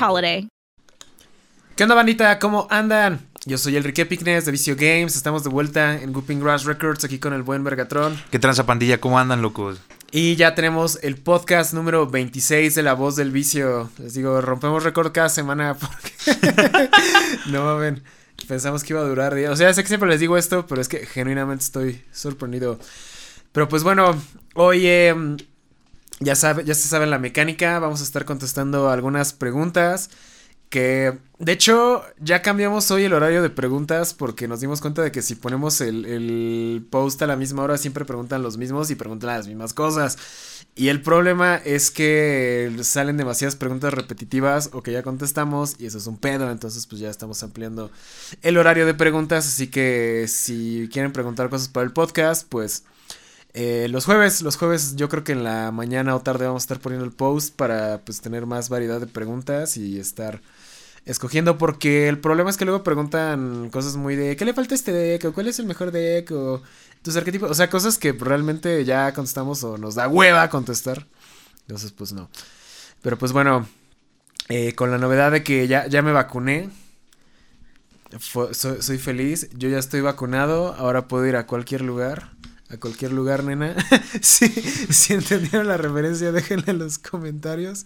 holiday. ¿Qué onda, bandita? ¿Cómo andan? Yo soy Enrique Picnes de Vicio Games. Estamos de vuelta en Whooping Grass Records aquí con el buen Vergatron. ¿Qué tranza pandilla? ¿Cómo andan, locos? Y ya tenemos el podcast número 26 de La Voz del Vicio. Les digo, rompemos récord cada semana porque... no mamen. Pensamos que iba a durar días. O sea, sé que siempre les digo esto, pero es que genuinamente estoy sorprendido. Pero pues bueno, hoy eh, ya, sabe, ya se sabe la mecánica. Vamos a estar contestando algunas preguntas. Que de hecho ya cambiamos hoy el horario de preguntas porque nos dimos cuenta de que si ponemos el, el, post a la misma hora siempre preguntan los mismos y preguntan las mismas cosas. Y el problema es que salen demasiadas preguntas repetitivas o que ya contestamos y eso es un pedo. Entonces pues ya estamos ampliando el horario de preguntas. Así que si quieren preguntar cosas para el podcast pues... Eh, los jueves, los jueves yo creo que en la mañana o tarde vamos a estar poniendo el post para pues tener más variedad de preguntas y estar escogiendo porque el problema es que luego preguntan cosas muy de ¿qué le falta a este deck? o cuál es el mejor deck o tus arquetipos, o sea, cosas que realmente ya contestamos o nos da hueva contestar. Entonces, pues no. Pero pues bueno, eh, con la novedad de que ya, ya me vacuné, soy, soy feliz, yo ya estoy vacunado, ahora puedo ir a cualquier lugar a cualquier lugar, nena. si entendieron la referencia, déjenla en los comentarios.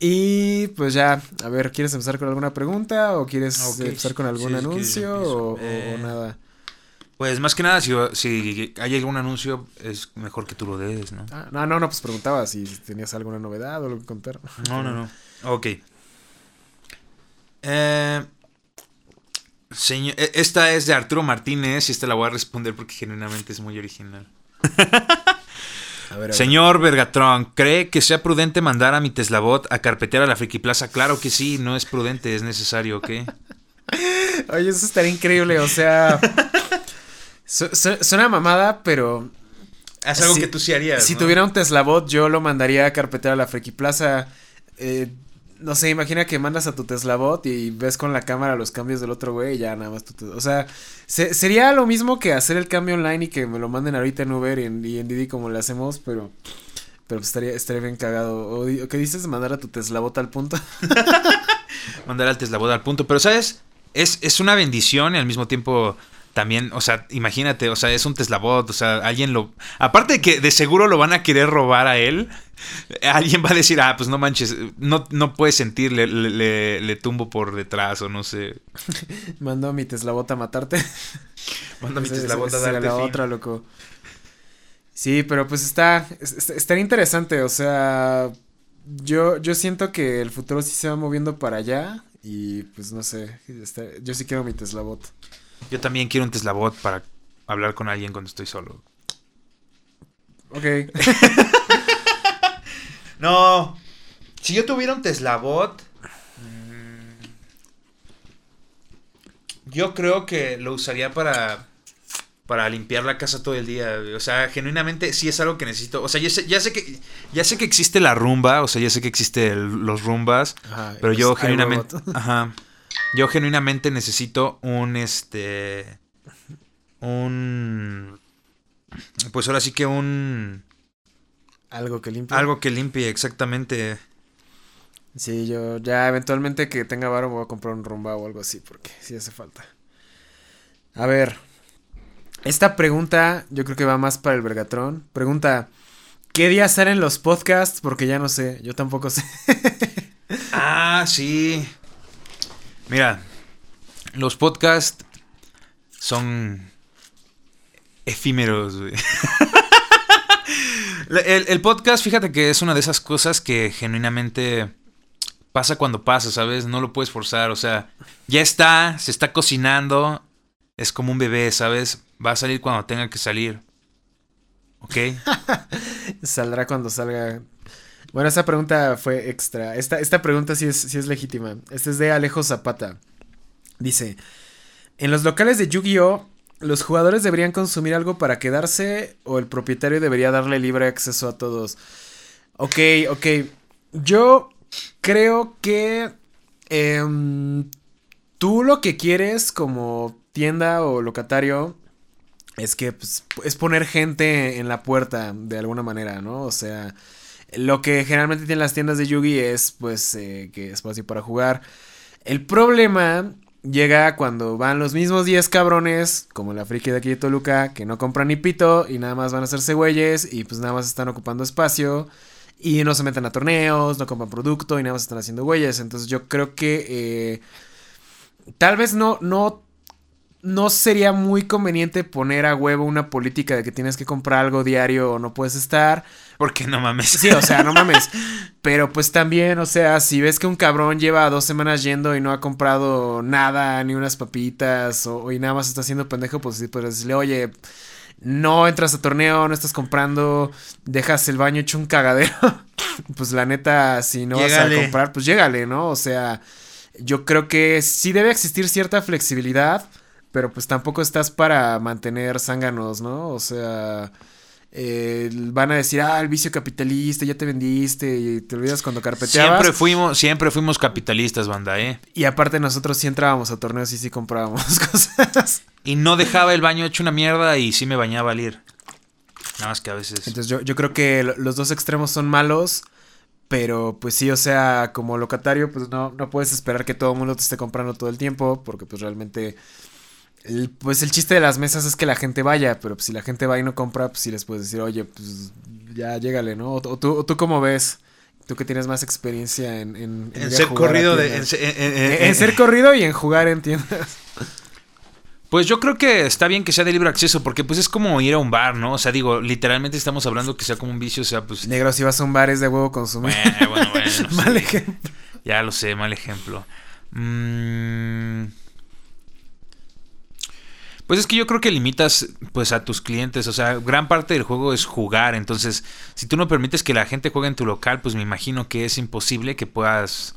Y pues ya, a ver, ¿quieres empezar con alguna pregunta o quieres okay. empezar con algún sí, anuncio o, eh, o, nada? Pues más que nada, si, si, hay algún anuncio, es mejor que tú lo des, ¿no? Ah, no, no, no, pues preguntaba si tenías alguna novedad o algo que contar. No, no, no. Ok. Eh, Señor, esta es de Arturo Martínez y esta la voy a responder porque genuinamente es muy original. A ver, a Señor Vergatron, ¿cree que sea prudente mandar a mi Teslabot a carpetear a la Friki Plaza? Claro que sí, no es prudente, es necesario, ¿ok? Oye, eso estaría increíble, o sea... su, su, suena mamada, pero... Es algo si, que tú sí harías, Si ¿no? tuviera un Teslabot, yo lo mandaría a carpetear a la Friki Plaza. Eh, no sé, imagina que mandas a tu Teslabot y ves con la cámara los cambios del otro güey y ya nada más tu O sea, se, sería lo mismo que hacer el cambio online y que me lo manden ahorita en Uber y en, y en Didi como le hacemos, pero... Pero estaría, estaría bien cagado. ¿O, o qué dices? ¿Mandar a tu Teslabot al punto? Mandar al Teslabot al punto. Pero, ¿sabes? Es, es una bendición y al mismo tiempo también, o sea, imagínate, o sea, es un Teslabot, o sea, alguien lo... Aparte de que de seguro lo van a querer robar a él, alguien va a decir, ah, pues no manches, no, no puedes sentir, le, le, le tumbo por detrás o no sé. Mando a mi Teslabot a matarte. Mando a mi Teslabot a darte la fin. otra, loco. Sí, pero pues está, está, interesante, o sea, yo, yo siento que el futuro sí se va moviendo para allá y pues no sé, está, yo sí quiero mi Teslabot. Yo también quiero un Teslabot para hablar con alguien cuando estoy solo. Ok. No. Si yo tuviera un Teslabot. Mmm, yo creo que lo usaría para. Para limpiar la casa todo el día. O sea, genuinamente sí es algo que necesito. O sea, ya sé, ya sé que. Ya sé que existe la rumba. O sea, ya sé que existe el, los rumbas. Ajá, pero yo genuinamente. Ajá. Yo genuinamente necesito un este. Un. Pues ahora sí que un. Algo que limpie. Algo que limpie, exactamente. Sí, yo ya eventualmente que tenga varo voy a comprar un rumba o algo así, porque sí hace falta. A ver. Esta pregunta yo creo que va más para el Vergatrón. Pregunta. ¿Qué día salen los podcasts? Porque ya no sé, yo tampoco sé. Ah, sí. Mira, los podcasts son efímeros, güey. el, podcast, fíjate que es una de esas cosas que genuinamente pasa cuando pasa, ¿sabes? No lo puedes forzar, o sea, ya está, se está cocinando, es como un bebé, ¿sabes? Va a salir cuando tenga que salir. ¿Ok? Saldrá cuando salga. Bueno, esa pregunta fue extra. Esta, esta pregunta sí es, sí es legítima. Esta es de Alejo Zapata. Dice: En los locales de Yu-Gi-Oh! ¿Los jugadores deberían consumir algo para quedarse o el propietario debería darle libre acceso a todos? Ok, ok. Yo creo que em, tú lo que quieres como tienda o locatario es que pues, es poner gente en la puerta de alguna manera, ¿no? O sea, lo que generalmente tienen las tiendas de Yugi es pues eh, que espacio para jugar. El problema llega cuando van los mismos 10 cabrones, como la friki de aquí de Toluca, que no compran ni pito y nada más van a hacerse güeyes y pues nada más están ocupando espacio. Y no se meten a torneos, no compran producto y nada más están haciendo güeyes. Entonces yo creo que eh, tal vez no, no no sería muy conveniente poner a huevo una política de que tienes que comprar algo diario o no puedes estar. Porque no mames. Sí, o sea, no mames. Pero pues también, o sea, si ves que un cabrón lleva dos semanas yendo y no ha comprado nada, ni unas papitas, o, y nada más está haciendo pendejo, pues sí, puedes decirle, oye, no entras a torneo, no estás comprando, dejas el baño hecho un cagadero. pues la neta, si no vas a comprar, pues llégale, ¿no? O sea, yo creo que sí debe existir cierta flexibilidad pero pues tampoco estás para mantener zánganos, ¿no? O sea, eh, van a decir, ah, el vicio capitalista, ya te vendiste y te olvidas cuando carpeteabas. Siempre fuimos, siempre fuimos capitalistas, banda, ¿eh? Y aparte nosotros sí entrábamos a torneos y sí comprábamos cosas. Y no dejaba el baño hecho una mierda y sí me bañaba al ir. Nada más que a veces. Entonces yo, yo creo que los dos extremos son malos. Pero pues sí, o sea, como locatario, pues no, no puedes esperar que todo el mundo te esté comprando todo el tiempo. Porque pues realmente pues el chiste de las mesas es que la gente vaya, pero pues, si la gente va y no compra, pues sí les puedes decir, oye, pues ya llégale, ¿no? O, tú, tú cómo ves, tú que tienes más experiencia en... En, en, ser corrido de... En, ser corrido y en jugar en tiendas. Pues yo creo que está bien que sea de libre acceso, porque pues es como ir a un bar, ¿no? O sea, digo, literalmente estamos hablando que sea como un vicio, o sea, pues... Negro, si vas a un bar es de huevo consumir. Bueno, bueno, bueno. mal ejemplo. Ya lo sé, mal ejemplo. Mmm... Pues es que yo creo que limitas pues a tus clientes, o sea, gran parte del juego es jugar, entonces si tú no permites que la gente juegue en tu local, pues me imagino que es imposible que puedas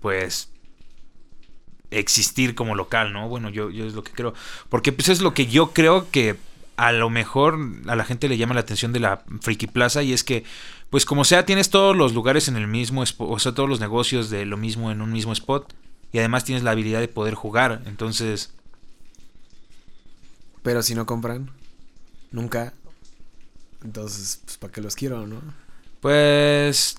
pues existir como local, ¿no? Bueno, yo, yo es lo que creo, porque pues es lo que yo creo que a lo mejor a la gente le llama la atención de la Friki Plaza y es que pues como sea tienes todos los lugares en el mismo o sea, todos los negocios de lo mismo en un mismo spot y además tienes la habilidad de poder jugar, entonces pero si no compran, nunca. Entonces, pues, ¿para qué los quiero, no? Pues.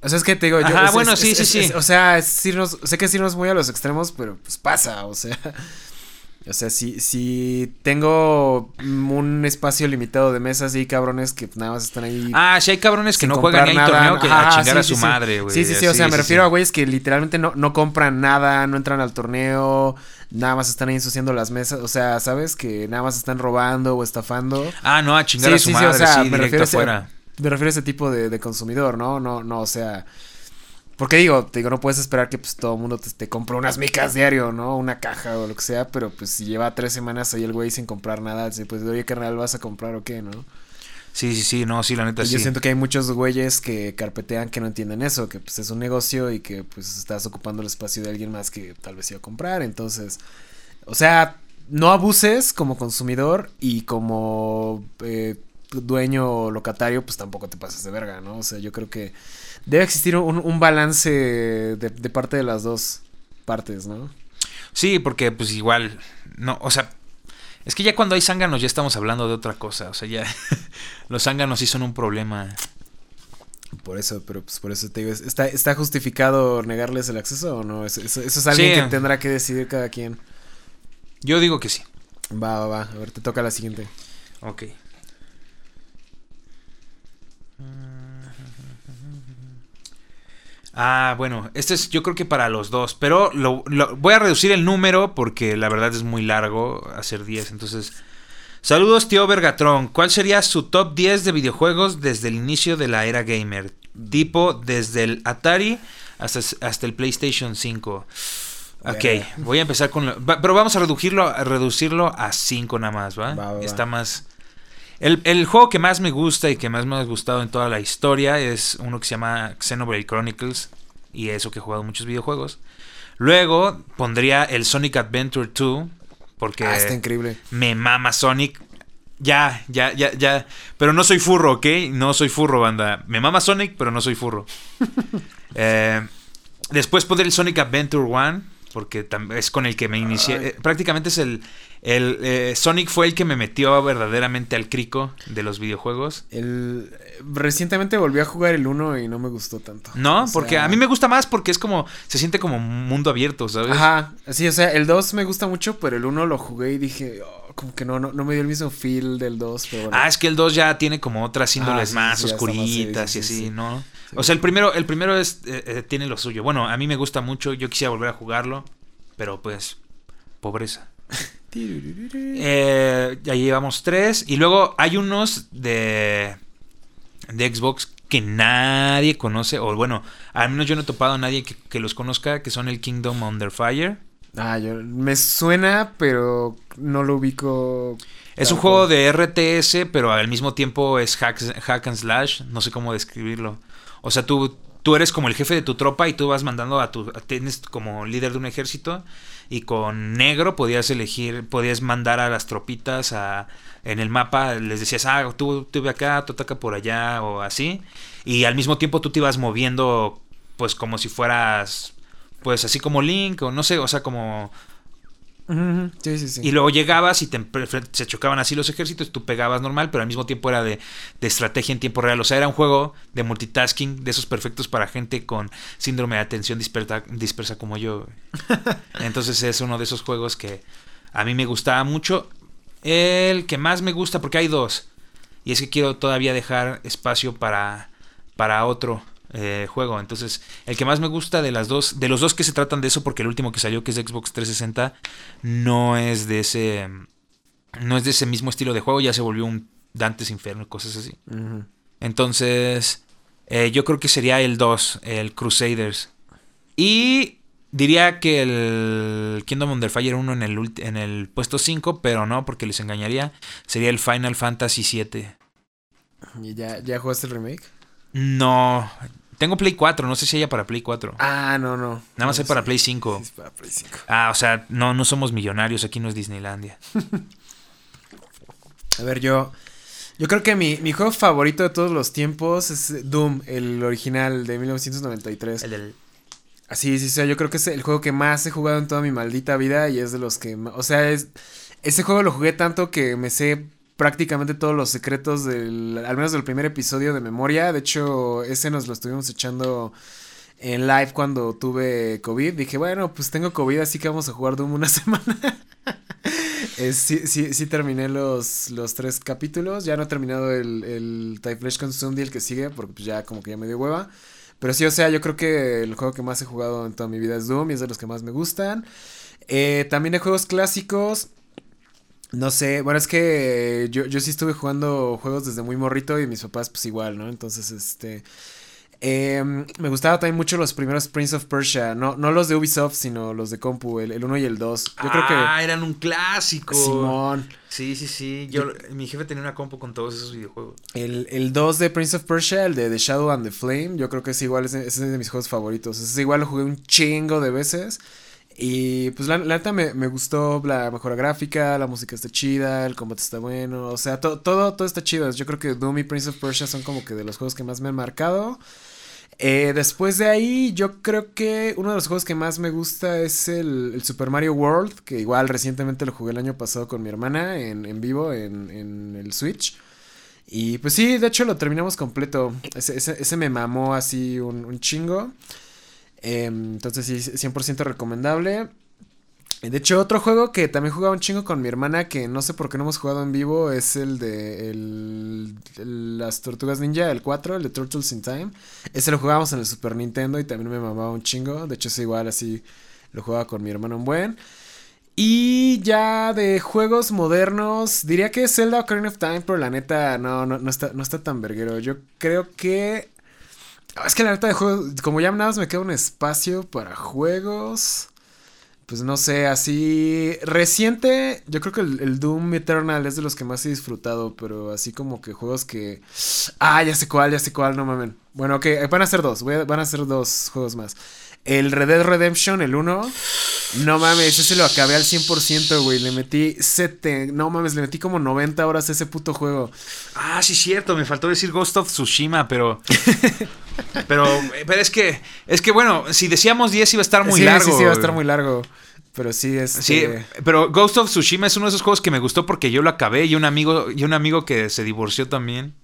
O sea, es que te digo, yo. Ah, bueno, sí, sí, sí. o sea, sé que es irnos muy a los extremos, pero pues pasa, o sea. O sea, si, si tengo un espacio limitado de mesas y cabrones que nada más están ahí. Ah, si hay cabrones que no juegan ni torneo que a chingar a su madre, güey. Sí, sí, sí, o sea, me refiero a güeyes que literalmente no, no compran nada, no entran al torneo, nada más están ahí ensuciando las mesas. O sea, ¿sabes? Que nada más están robando o estafando. Ah, no, a chingar a su madre, sí, o sea, me refiero afuera. me refiero a ese tipo de, de consumidor, ¿no? No, no, o sea. Porque digo, te digo, no puedes esperar que pues todo el mundo te, te compre unas micas diario, ¿no? Una caja o lo que sea, pero pues si lleva tres semanas ahí el güey sin comprar nada, pues oye, carnal, ¿vas a comprar o qué, no? Sí, sí, sí, no, sí, la neta sí. Yo siento que hay muchos güeyes que carpetean que no entienden eso, que pues es un negocio y que pues estás ocupando el espacio de alguien más que tal vez iba a comprar, entonces, o sea, no abuses como consumidor y como eh, dueño locatario, pues tampoco te pases de verga, ¿no? O sea, yo creo que debe existir un, balance de, parte de las dos partes, ¿no? Sí, porque pues igual, no, o sea, es que ya cuando hay zánganos ya estamos hablando de otra cosa, o sea, ya los zánganos sí son un problema. Por eso, pero pues por eso te digo, ¿está, está justificado negarles el acceso o no? Eso, es alguien que tendrá que decidir cada quien. Yo digo que sí. Va, va, va. A ver, te toca la siguiente. Ok. Ah, bueno, este es yo creo que para los dos, pero lo, lo- voy a reducir el número porque la verdad es muy largo hacer 10, entonces... Saludos tío Vergatron, ¿cuál sería su top 10 de videojuegos desde el inicio de la era gamer? Tipo desde el Atari hasta, hasta el PlayStation 5. Ok, voy a empezar con... lo- pero vamos a reducirlo, a reducirlo a 5 nada más, va, va. Está más... El, el juego que más me gusta y que más me ha gustado en toda la historia es uno que se llama Xenoblade Chronicles. Y eso que he jugado muchos videojuegos. Luego pondría el Sonic Adventure 2. Porque Ah, está increíble. me mama Sonic. Ya, ya, ya, ya. Pero no soy furro, ¿ok? No soy furro, banda. Me mama Sonic, pero no soy furro. Eh, después pondré el Sonic Adventure 1. Porque es con el que me inicié. Ay. eh, prácticamente es el. El eh, Sonic fue el que me metió verdaderamente al crico de los videojuegos. El, recientemente volví a jugar el 1 y no me gustó tanto. No, O sea, porque a mí me gusta más porque es como. Se siente como mundo abierto, ¿sabes? Ajá, sí, o sea, el 2 me gusta mucho, pero el 1 lo jugué y dije, oh, como que no, no, no me dio el mismo feel del 2, pero bueno. Ah, es que el 2 ya tiene como otras índoles sí, más sí, ya está más, sí, oscuritas y sí, así, sí. ¿no? O sea, el primero, el primero es, eh, eh, tiene lo suyo. Bueno, a mí me gusta mucho, yo quisiera volver a jugarlo, pero pues, pobreza. Eh, ya llevamos tres. Y luego hay unos de, de Xbox que nadie conoce, o bueno, al menos yo no he topado a nadie que, que los conozca, que son el Kingdom Under Fire. Ah, yo, me suena, pero no lo ubico. Es un juego de RTS, pero al mismo tiempo es hack, hack and slash. No sé cómo describirlo. O sea, tú, tú eres como el jefe de tu tropa y tú vas mandando a tu. Tienes como líder de un ejército. Y con negro podías elegir, podías mandar a las tropitas a, en el mapa. Les decías, ah, tú, tú ve acá, tú ataca por allá o así. Y al mismo tiempo tú te ibas moviendo, pues como si fueras. Pues así como Link, o no sé, o sea, como. Ujú, ujú, Sí, sí, sí. Y luego llegabas y te se chocaban así los ejércitos, tú pegabas normal, pero al mismo tiempo era de, de estrategia en tiempo real. O sea, era un juego de multitasking, de esos perfectos para gente con síndrome de atención dispersa, dispersa como yo. Entonces es uno de esos juegos que a mí me gustaba mucho. El que más me gusta, porque hay dos. Y es que quiero todavía dejar espacio para, para otro eh, juego. Entonces, el que más me gusta de las dos, de los dos que se tratan de eso, porque el último que salió, que es Xbox 360, no es de ese. No es de ese mismo estilo de juego, ya se volvió un Dantes Inferno y cosas así. Entonces, eh, yo creo que sería el 2, el Crusaders. Y diría que el Kingdom Under Fire 1 en el, en el puesto 5, pero no, porque les engañaría. Sería el Final Fantasy 7. ¿Y ya, ya jugaste el remake? No, tengo Play 4, no sé si haya para Play 4. Ah, no, no. Nada más No, hay para sí. Play 5. Sí, es para Play 5. Ah, o sea, no, no somos millonarios, aquí no es Disneylandia. A ver, yo. Yo creo que mi, mi juego favorito de todos los tiempos es Doom, el original de 1993. El del... Así, sí, sí, yo creo que es el juego que más he jugado en toda mi maldita vida y es de los que, o sea, es ese juego lo jugué tanto que me sé prácticamente todos los secretos del, al menos del primer episodio de memoria. De hecho, ese nos lo estuvimos echando en live cuando tuve COVID. Dije, bueno, pues tengo COVID, así que vamos a jugar Doom una semana. Eh, sí, sí, terminé los, los tres capítulos. Ya no he terminado el, el Type Flash Consumed y el que sigue, porque pues ya como que ya me dio hueva. Pero sí, o sea, yo creo que el juego que más he jugado en toda mi vida es Doom y es de los que más me gustan. Eh, también de juegos clásicos. No sé, bueno, es que yo, yo sí estuve jugando juegos desde muy morrito y mis papás pues igual, ¿no? Entonces, este... em, me gustaba también mucho los primeros Prince of Persia, no, no los de Ubisoft, sino los de Compu, el, el 1 y el 2. Yo creo que... Ah, eran un clásico. Simón. Sí, sí, sí. Yo, mi jefe tenía una compu con todos esos videojuegos. El, el 2 de Prince of Persia, el de The Shadow and the Flame, yo creo que es igual, ese es de mis juegos favoritos. Ese igual lo jugué un chingo de veces. Y pues la, la neta me, me gustó la mejora gráfica, la música está chida, el combate está bueno. O sea, to- todo, todo está chido. Yo creo que Doom y Prince of Persia son como que de los juegos que más me han marcado. Eh, después de ahí, yo creo que uno de los juegos que más me gusta es el, el Super Mario World, que igual recientemente lo jugué el año pasado con mi hermana en, en vivo en, en el Switch. Y pues sí, de hecho lo terminamos completo. Ese, ese, ese me mamó así un, un chingo. Em, entonces sí, 100% recomendable. De hecho, otro juego que también jugaba un chingo con mi hermana, que no sé por qué no hemos jugado en vivo, es el de las Tortugas Ninja, el 4, el de Turtles in Time. Ese lo jugábamos en el Super Nintendo y también me mamaba un chingo. De hecho, es igual así, lo jugaba con mi hermano un buen. Y ya de juegos modernos, diría que Zelda Ocarina of Time, pero la neta no, no, no, está, no está tan verguero. Yo creo que... Es que la neta de juegos, como ya nada más me queda un espacio para juegos... Pues no sé, así reciente, yo creo que el, Doom Eternal es de los que más he disfrutado, pero así como que juegos que... Ah, ya sé cuál, ya sé cuál, no mamen. Bueno, ok, van a ser dos, van a ser dos juegos más. El Red Dead Redemption, el 1, no mames, ese lo acabé al 100%, güey, le metí sete, no mames, le metí como 90 horas a ese puto juego. Ah, sí, cierto, me faltó decir Ghost of Tsushima, pero. pero, pero es que. Es que bueno, si decíamos 10 iba a estar muy sí, largo. Sí, sí, va a estar muy largo, pero sí, es... Sí, pero Ghost of Tsushima es uno de esos juegos que me gustó porque yo lo acabé y un amigo, y un amigo que se divorció también.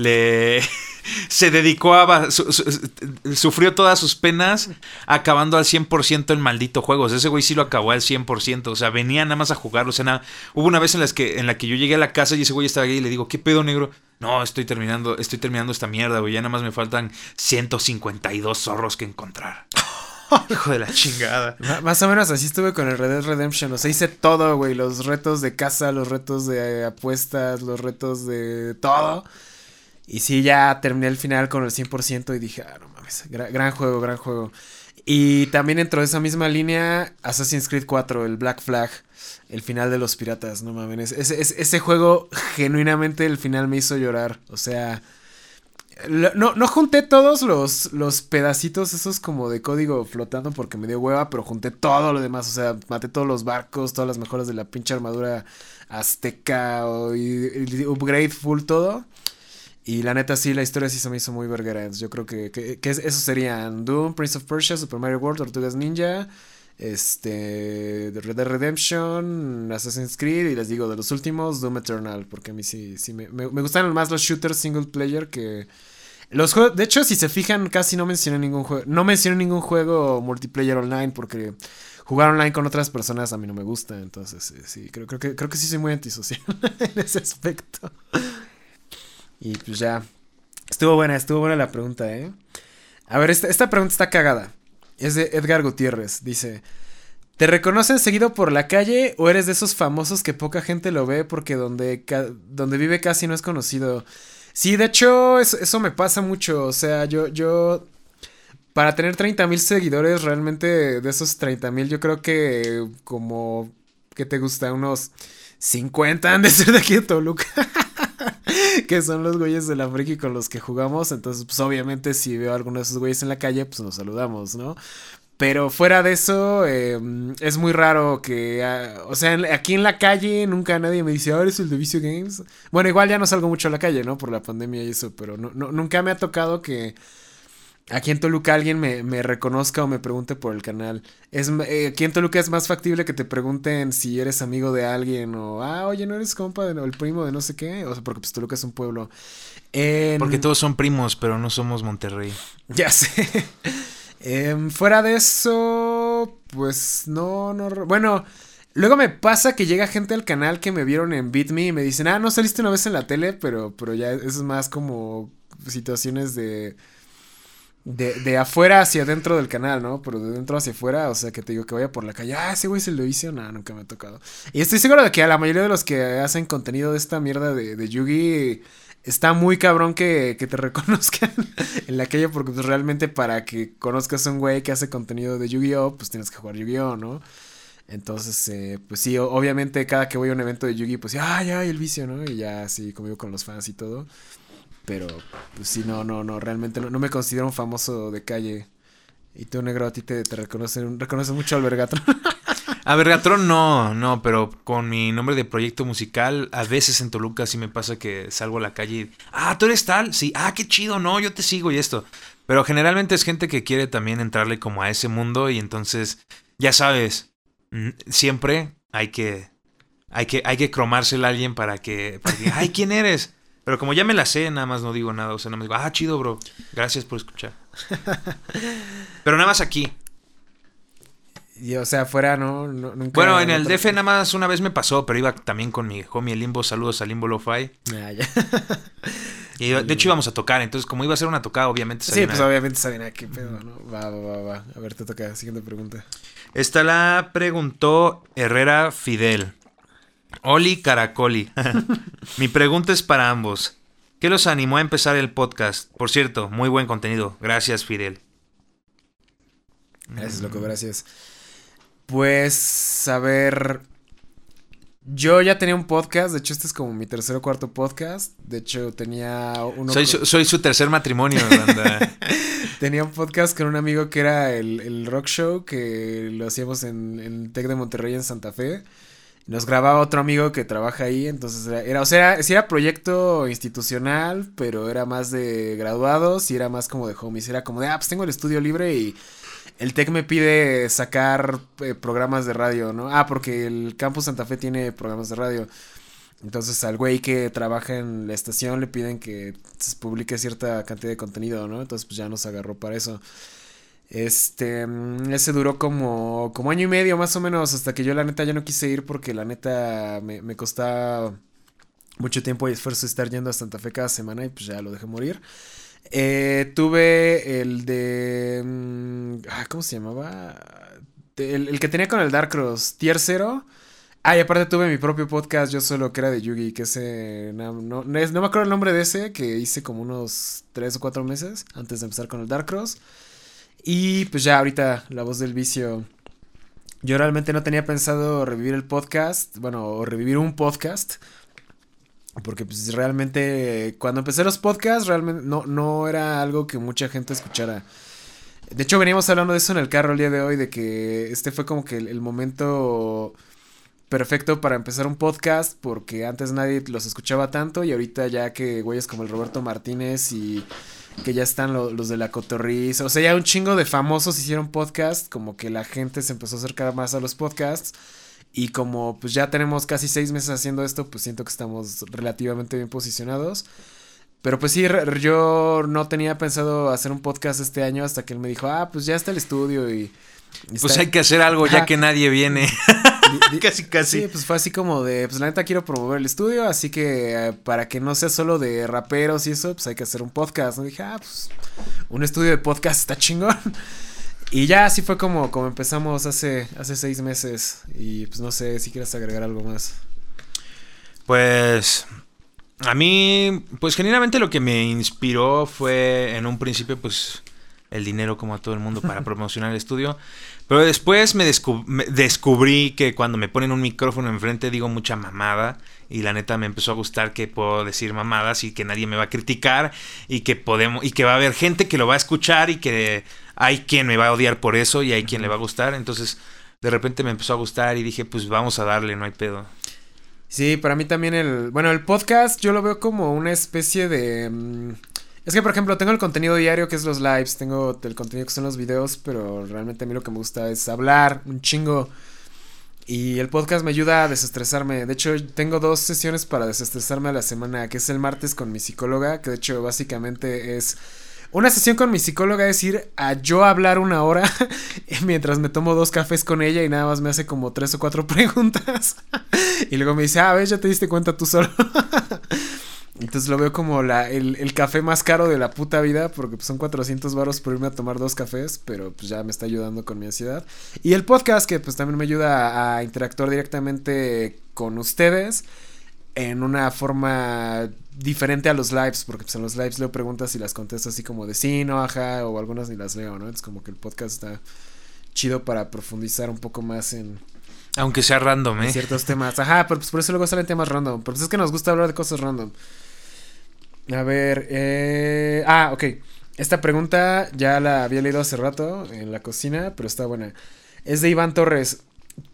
Le se dedicó a su- su- sufrió todas sus penas acabando al 100% el maldito juego. O sea, ese güey sí lo acabó al 100%, o sea, venía nada más a jugarlo, o sea, nada- hubo una vez en las que en la que yo llegué a la casa y ese güey estaba ahí y le digo, "¿Qué pedo, negro?" No, estoy terminando, estoy terminando esta mierda, güey. Ya nada más me faltan 152 zorros que encontrar. Hijo de la chingada. Más o menos así estuve con el Red Dead Redemption. O sea, hice todo, güey. Los retos de casa, los retos de apuestas, los retos de todo. Y sí, ya terminé el final con el 100% y dije, ah, no mames, gra- gran juego, gran juego. Y también dentro de esa misma línea, Assassin's Creed 4, el Black Flag, el final de los piratas, no mames. Ese, ese, juego, genuinamente, el final me hizo llorar. O sea, no, no junté todos los, los pedacitos esos como de código flotando porque me dio hueva, pero junté todo lo demás. O sea, maté todos los barcos, todas las mejoras de la pinche armadura azteca o, upgrade full todo. Y la neta sí, la historia sí se me hizo muy verguera. Yo creo que, que, que es- esos serían Doom, Prince of Persia, Super Mario World, Tortugas Ninja, este, Red Dead Redemption, Assassin's Creed y les digo de los últimos Doom Eternal porque a mí sí, sí me, me, más los shooters single player que los juegos. De hecho, si se fijan, casi no mencioné ningún juego, no mencioné ningún juego multiplayer online porque jugar online con otras personas a mí no me gusta. Entonces eh, sí, creo, creo que creo que sí soy muy antisocial en ese aspecto. Y pues ya. Estuvo buena, estuvo buena la pregunta, ¿eh? A ver, esta, pregunta está cagada. Es de Edgar Gutiérrez. Dice: ¿Te reconocen seguido por la calle o eres de esos famosos que poca gente lo ve porque donde, donde vive casi no es conocido? Sí, de hecho, eso, eso me pasa mucho. O sea, yo, yo. Para tener 30 mil seguidores, realmente de esos 30 mil, yo creo que como. ¿Qué te gusta? Unos 50 han de ser de aquí de Toluca. que son los güeyes de la friki con los que jugamos. Entonces, pues obviamente, si veo a alguno de esos güeyes en la calle, pues nos saludamos, ¿no? Pero fuera de eso, eh, es muy raro que, ah, o sea, aquí en la calle nunca nadie me dice, ahora eres el de Vicio Games. Bueno, igual ya no salgo mucho a la calle, ¿no? Por la pandemia y eso, pero no- nunca me ha tocado que aquí en Toluca alguien me, me reconozca o me pregunte por el canal. Es, eh, aquí en Toluca es más factible que te pregunten si eres amigo de alguien o, ah, oye, no eres compa de, o el primo de no sé qué. O sea, porque pues Toluca es un pueblo. En- Porque todos son primos, pero no somos Monterrey. ya sé. Em, fuera de eso, pues no, no. Bueno, luego me pasa que llega gente al canal que me vieron en Beat Me y me dicen, ah, no saliste una vez en la tele, pero, pero ya eso es más como situaciones de, de. De afuera hacia adentro del canal, ¿no? Pero de dentro hacia afuera, o sea, que te digo que vaya por la calle. Ah, ese güey se lo hizo. No, nunca me ha tocado. Y estoy seguro de que a la mayoría de los que hacen contenido de esta mierda de, de Yugi está muy cabrón que, que te reconozcan en la calle porque pues, realmente para que conozcas a un güey que hace contenido de Yu-Gi-Oh, pues tienes que jugar Yu-Gi-Oh, ¿no? Entonces, eh, pues sí, obviamente cada que voy a un evento de Yu-Gi, pues ay, ay, el vicio, ¿no? Y ya así conmigo con los fans y todo. Pero, pues sí, no, no, no, realmente no, me considero un famoso de calle. Y tú, negro, a ti te, te reconocen, reconoces mucho al Vergatron. A Vergatron no, no, pero con mi nombre de proyecto musical, a veces en Toluca sí me pasa que salgo a la calle y, ah, tú eres tal, sí, ah, qué chido, no, yo te sigo y esto. Pero generalmente es gente que quiere también entrarle como a ese mundo y entonces, ya sabes, siempre hay que, hay que, hay que cromársela a alguien para que, ay, ¿quién eres? Pero como ya me la sé, nada más no digo nada, o sea, nada más digo, ah, chido, bro, gracias por escuchar. Pero nada más aquí. Y, o sea, fuera, ¿no? no nunca, Bueno, en el DF nada más una vez me pasó, pero iba también con mi homie el Limbo. Saludos a Limbo Lo-Fi. Ah, ya. Y iba- de hecho íbamos a tocar, entonces como iba a ser una tocada, obviamente Sí, sabía pues una- obviamente saben a qué pedo, ¿no? Va, va, va, va. A ver, te toca. Siguiente pregunta. Esta la preguntó Herrera Fidel. Oli Caracoli. Mi pregunta es para ambos. ¿Qué los animó a empezar el podcast? Por cierto, muy buen contenido. Gracias, Fidel. Gracias, loco, gracias. Pues, a ver. Yo ya tenía un podcast. De hecho, este es como mi tercer o cuarto podcast. De hecho, tenía uno. Soy su, soy su tercer matrimonio, banda. Tenía un podcast con un amigo que era el, el Rock Show, que lo hacíamos en, en el Tec de Monterrey en Santa Fe. Nos grababa otro amigo que trabaja ahí, entonces era, o sea, sí era proyecto institucional, pero era más de graduados y era más como de homies. Era como de, ah, pues tengo el estudio libre y el Tec me pide sacar eh, programas de radio, ¿no? Ah, porque el Campus Santa Fe tiene programas de radio. Entonces al güey que trabaja en la estación le piden que se publique cierta cantidad de contenido, ¿no? Entonces pues ya nos agarró para eso. Este, ese duró como, como año y medio más o menos, hasta que yo la neta ya no quise ir porque la neta me, me costaba mucho tiempo y esfuerzo estar yendo a Santa Fe cada semana y pues ya lo dejé morir. Eh, tuve el de... mm, ah, ¿Cómo se llamaba? El, el que tenía con el Dark Cross, Tier 0. Ah, y aparte tuve mi propio podcast yo solo que era de Yugi, que ese... No, no, no me acuerdo el nombre de ese, que hice como unos 3 o 4 meses antes de empezar con el Dark Cross. Y pues ya ahorita la voz del vicio. Yo realmente no tenía pensado revivir el podcast, bueno, o revivir un podcast. Porque pues realmente cuando empecé los podcasts realmente no, no era algo que mucha gente escuchara. De hecho veníamos hablando de eso en el carro el día de hoy, de que este fue como que el, el momento perfecto para empezar un podcast porque antes nadie los escuchaba tanto y ahorita ya que güeyes como el Roberto Martínez y que ya están lo- los de la cotorriza, o sea, ya un chingo de famosos hicieron podcast, como que la gente se empezó a acercar más a los podcasts y como pues ya tenemos casi seis meses haciendo esto, pues siento que estamos relativamente bien posicionados. Pero pues sí, yo no tenía pensado hacer un podcast este año hasta que él me dijo, ah, pues ya está el estudio y... Pues está- hay que hacer algo ya Ajá. que nadie viene. Casi, casi. Sí, pues fue así como de, pues la neta quiero promover el estudio, así que eh, para que no sea solo de raperos y eso, pues hay que hacer un podcast. ¿no? dije, ah, pues un estudio de podcast está chingón. Y ya así fue como, como empezamos hace, hace seis meses. Y pues no sé si quieres agregar algo más. Pues a mí, pues genuinamente lo que me inspiró fue en un principio, pues el dinero como a todo el mundo para promocionar el estudio. Pero después me, descu- me descubrí que cuando me ponen un micrófono enfrente digo mucha mamada. Y la neta me empezó a gustar que puedo decir mamadas y que nadie me va a criticar. Y que podemos. Y que va a haber gente que lo va a escuchar y que hay quien me va a odiar por eso y hay quien le va a gustar. Entonces, de repente me empezó a gustar y dije, pues vamos a darle, no hay pedo. Sí, para mí también el. Bueno, el podcast yo lo veo como una especie de. Es que, por ejemplo, tengo el contenido diario que es los lives, tengo el contenido que son los videos, pero realmente a mí lo que me gusta es hablar un chingo. Y el podcast me ayuda a desestresarme. De hecho, tengo dos sesiones para desestresarme a la semana, que es el martes con mi psicóloga, que de hecho básicamente es una sesión con mi psicóloga es ir a yo hablar una hora mientras me tomo dos cafés con ella y nada más me hace como tres o cuatro preguntas. y luego me dice, ah, ves, ya te diste cuenta tú solo. Entonces lo veo como la, el, el café más caro de la puta vida, porque pues, son 400 baros por irme a tomar dos cafés, pero pues ya me está ayudando con mi ansiedad. Y el podcast que pues también me ayuda a, a interactuar directamente con ustedes en una forma diferente a los lives, porque pues en los lives leo preguntas y las contesto así como de sí, no, ajá, o algunas ni las leo, ¿no? Es como que el podcast está chido para profundizar un poco más en, Aunque sea random, en ¿eh? ciertos temas. Ajá, pero pues por eso luego salen temas random. Pero pues es que nos gusta hablar de cosas random. A ver, eh... Ah, ok. Esta pregunta ya la había leído hace rato en la cocina, pero está buena. Es de Iván Torres.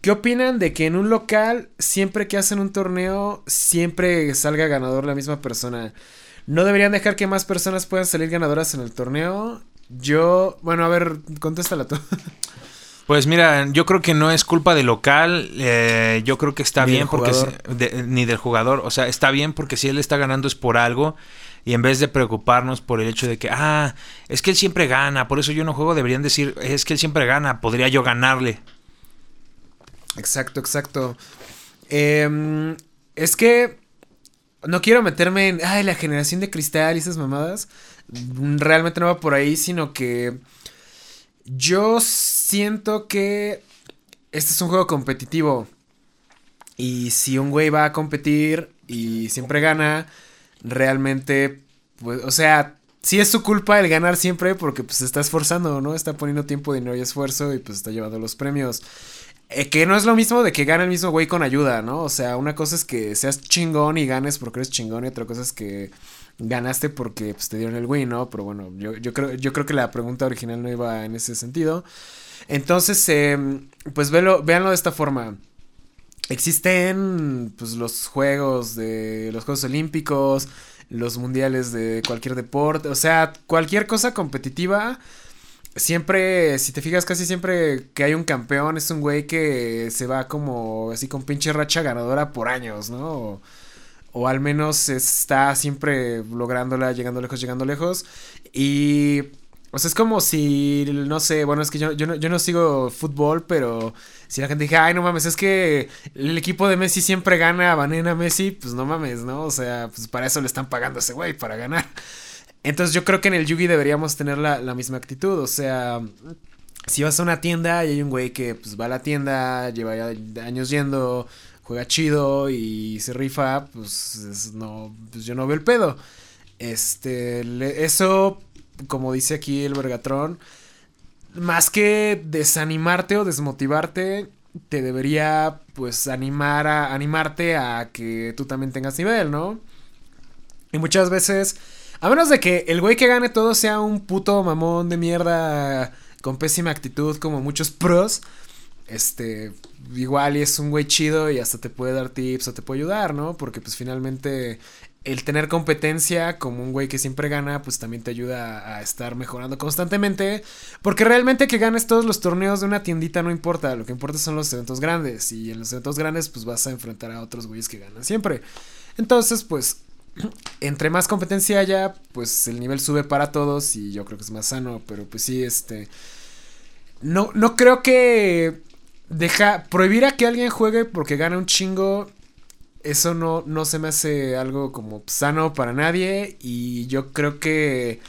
¿Qué opinan de que en un local, siempre que hacen un torneo, siempre salga ganador la misma persona? ¿No deberían dejar que más personas puedan salir ganadoras en el torneo? Yo, bueno, a ver, contéstala tú. Pues mira, yo creo que no es culpa del local, eh, yo creo que está Ni bien porque jugador. si- de- ni del jugador, o sea, está bien porque si él está ganando es por algo y en vez de preocuparnos por el hecho de que, ah, es que él siempre gana, por eso yo no juego, deberían decir, es que él siempre gana, podría yo ganarle. Exacto, exacto. Em, es que no quiero meterme en, ay, la generación de cristal y esas mamadas. Realmente no va por ahí, sino que yo siento que este es un juego competitivo. Y si un güey va a competir y siempre gana, realmente, pues, o sea, sí es su culpa el ganar siempre porque pues se está esforzando, ¿no? Está poniendo tiempo, dinero y esfuerzo y pues está llevando los premios. Eh, que no es lo mismo de que gane el mismo güey con ayuda, ¿no? O sea, una cosa es que seas chingón y ganes porque eres chingón y otra cosa es que ganaste porque pues, te dieron el win, ¿no? Pero bueno, yo, yo, creo, yo creo que la pregunta original no iba en ese sentido. Entonces, em, pues véanlo de esta forma. Existen pues los juegos de los Juegos Olímpicos, los mundiales de cualquier deporte, o sea, cualquier cosa competitiva. Siempre, si te fijas, casi siempre que hay un campeón es un güey que se va como así con pinche racha ganadora por años, ¿no? O, al menos está siempre lográndola, llegando lejos, llegando lejos. Y o sea, es como si, no sé, bueno, es que yo, yo, no, yo no sigo fútbol, pero si la gente dije, ay, no mames, es que el equipo de Messi siempre gana, banena Messi, pues no mames, ¿no? O sea, pues para eso le están pagando a ese güey, para ganar. Entonces yo creo que en el Yugi deberíamos tener la, la misma actitud, o sea, si vas a una tienda y hay un güey que pues va a la tienda, lleva años yendo, juega chido y se rifa, pues no, pues yo no veo el pedo. Este, eso como dice aquí el Vergatrón, más que desanimarte o desmotivarte, te debería pues animar a animarte a que tú también tengas nivel, ¿no? Y muchas veces, a menos de que el güey que gane todo sea un puto mamón de mierda con pésima actitud como muchos pros, este, igual y es un güey chido y hasta te puede dar tips o te puede ayudar, ¿no? Porque pues finalmente el tener competencia como un güey que siempre gana, pues también te ayuda a estar mejorando constantemente. Porque realmente que ganes todos los torneos de una tiendita no importa. Lo que importa son los eventos grandes. Y en los eventos grandes, pues vas a enfrentar a otros güeyes que ganan siempre. Entonces, pues, entre más competencia haya, pues el nivel sube para todos. Y yo creo que es más sano. Pero pues sí, este. No, no creo que. Prohibir a que alguien juegue porque gana un chingo eso no, no se me hace algo como sano para nadie y yo creo que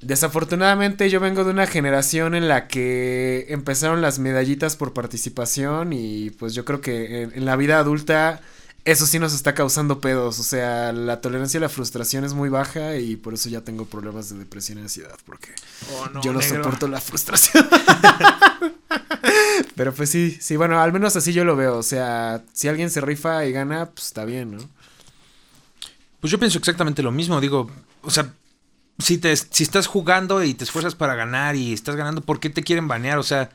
desafortunadamente yo vengo de una generación en la que empezaron las medallitas por participación y pues yo creo que en, la vida adulta eso sí nos está causando pedos, o sea, la tolerancia a la frustración es muy baja y por eso ya tengo problemas de depresión y ansiedad porque oh, yo no soporto la frustración. Pero pues sí, sí, bueno, al menos así yo lo veo. O sea, si alguien se rifa y gana, pues está bien, ¿no? Pues yo pienso exactamente lo mismo. Digo, o sea, si, te, si estás jugando y te esfuerzas para ganar y estás ganando, ¿por qué te quieren banear? O sea,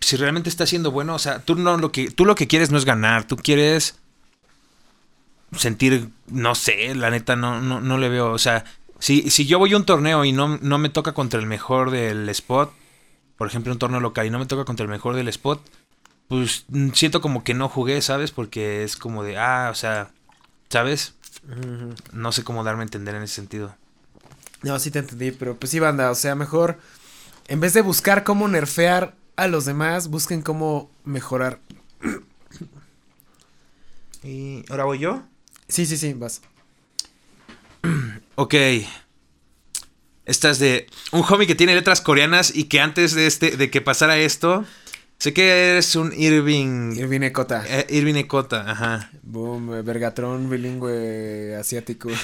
si realmente estás siendo bueno, o sea, tú, no, lo, que, tú lo que quieres no es ganar, tú quieres sentir, no sé, la neta, no, no, no le veo. O sea, si, si yo voy a un torneo y no, no me toca contra el mejor del spot, por ejemplo, un torneo local y no me toca contra el mejor del spot, pues mm, siento como que no jugué, ¿sabes? Porque es como de, ah, o sea, ¿sabes? No sé cómo darme a entender en ese sentido. No, sí te entendí, pero pues sí, banda, o sea, mejor, en vez de buscar cómo nerfear a los demás, busquen cómo mejorar. ¿Y ahora voy yo? Sí, sí, sí, vas. ok. Esta es de un homie que tiene letras coreanas y que antes de este de que pasara esto, sé que eres un Irving Irving Ekota. Eh, Irving Ekota, ajá. Boom, Vergatrón bilingüe asiático.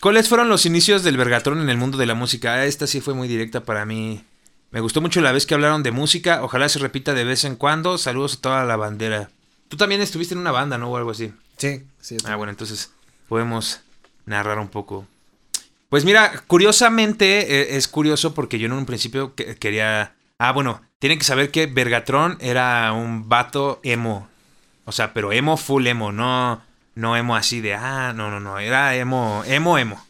¿Cuáles fueron los inicios del Vergatrón en el mundo de la música? Esta sí fue muy directa para mí. Me gustó mucho la vez que hablaron de música. Ojalá se repita de vez en cuando. Saludos a toda la bandera. Tú también estuviste en una banda, ¿no? O algo así. Sí, sí. Ah, bueno, entonces podemos narrar un poco. Pues mira, curiosamente eh, es curioso porque yo en un principio quería... Ah, bueno, tienen que saber que Vergatron era un vato emo. O sea, pero emo full emo, no, no emo así de, ah, no, no, no, era emo, emo, emo.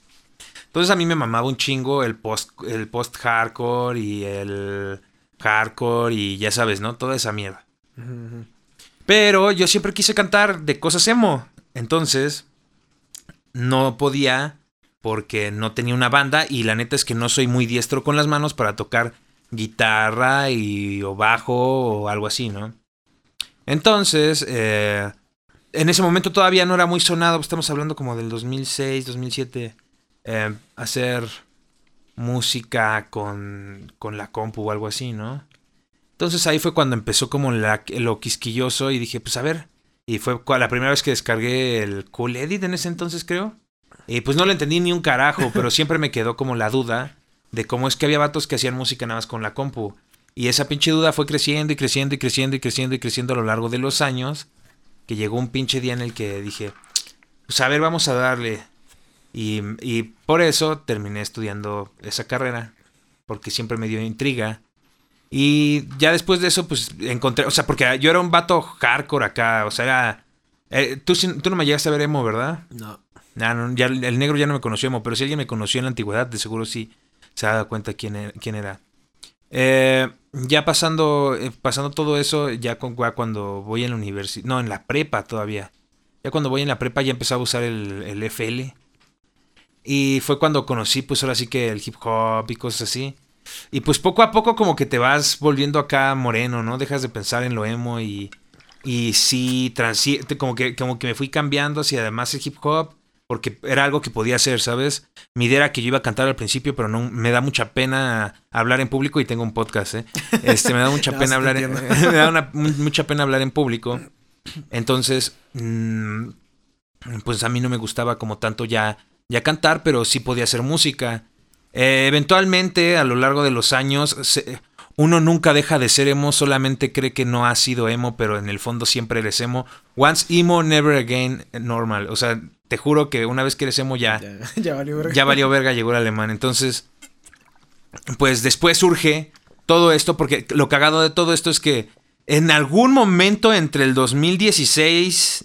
Entonces a mí me mamaba un chingo el post, el post hardcore y el hardcore y ya sabes, ¿no? Toda esa mierda. Pero yo siempre quise cantar de cosas emo. Entonces, no podía porque no tenía una banda y la neta es que no soy muy diestro con las manos para tocar guitarra y o bajo o algo así, ¿no? Entonces, eh, en ese momento todavía no era muy sonado, estamos hablando como del 2006, 2007, eh, hacer música con, con la compu o algo así, ¿no? Entonces ahí fue cuando empezó como la, lo quisquilloso y dije, pues a ver. Y fue la primera vez que descargué el Cool Edit en ese entonces, creo. Y pues no le entendí ni un carajo, pero siempre me quedó como la duda de cómo es que había vatos que hacían música nada más con la compu. Y esa pinche duda fue creciendo y creciendo y creciendo y creciendo y creciendo a lo largo de los años. Que llegó un pinche día en el que dije, pues a ver, vamos a darle. Y, y por eso terminé estudiando esa carrera. Porque siempre me dio intriga. Y ya después de eso, pues encontré, o sea, porque yo era un vato hardcore acá, o sea, era... eh, tú, tú no me llegaste a ver emo, ¿verdad? No. Ah, no, ya el negro ya no me conoció emo, pero si alguien me conoció en la antigüedad, de seguro sí se ha dado cuenta quién era. Quién era. Eh, ya pasando, eh, pasando todo eso, ya, con, ya cuando voy en la universidad, no, en la prepa todavía. Ya cuando voy en la prepa ya empecé a usar el, el FL. Y fue cuando conocí, pues ahora sí que el hip hop y cosas así. Y pues poco a poco como que te vas volviendo acá moreno, ¿no? Dejas de pensar en lo emo y, y sí, transi como que, como que me fui cambiando hacia además el hip hop, porque era algo que podía hacer, ¿sabes? Mi idea era que yo iba a cantar al principio, pero no me da mucha pena hablar en público y tengo un podcast, ¿eh? Este, me da mucha pena hablar en, me da una- mucha pena hablar en público. Entonces, mm, pues a mí no me gustaba como tanto ya, ya cantar, pero sí podía hacer música. Eh, eventualmente, a lo largo de los años, se- uno nunca deja de ser emo, solamente cree que no ha sido emo, pero en el fondo siempre eres emo. Once emo, never again normal. O sea, te juro que una vez que eres emo ya, Ya, ya valió verga. ya valió verga, llegó el alemán. Entonces, pues después surge todo esto, porque lo cagado de todo esto es que en algún momento entre el 2016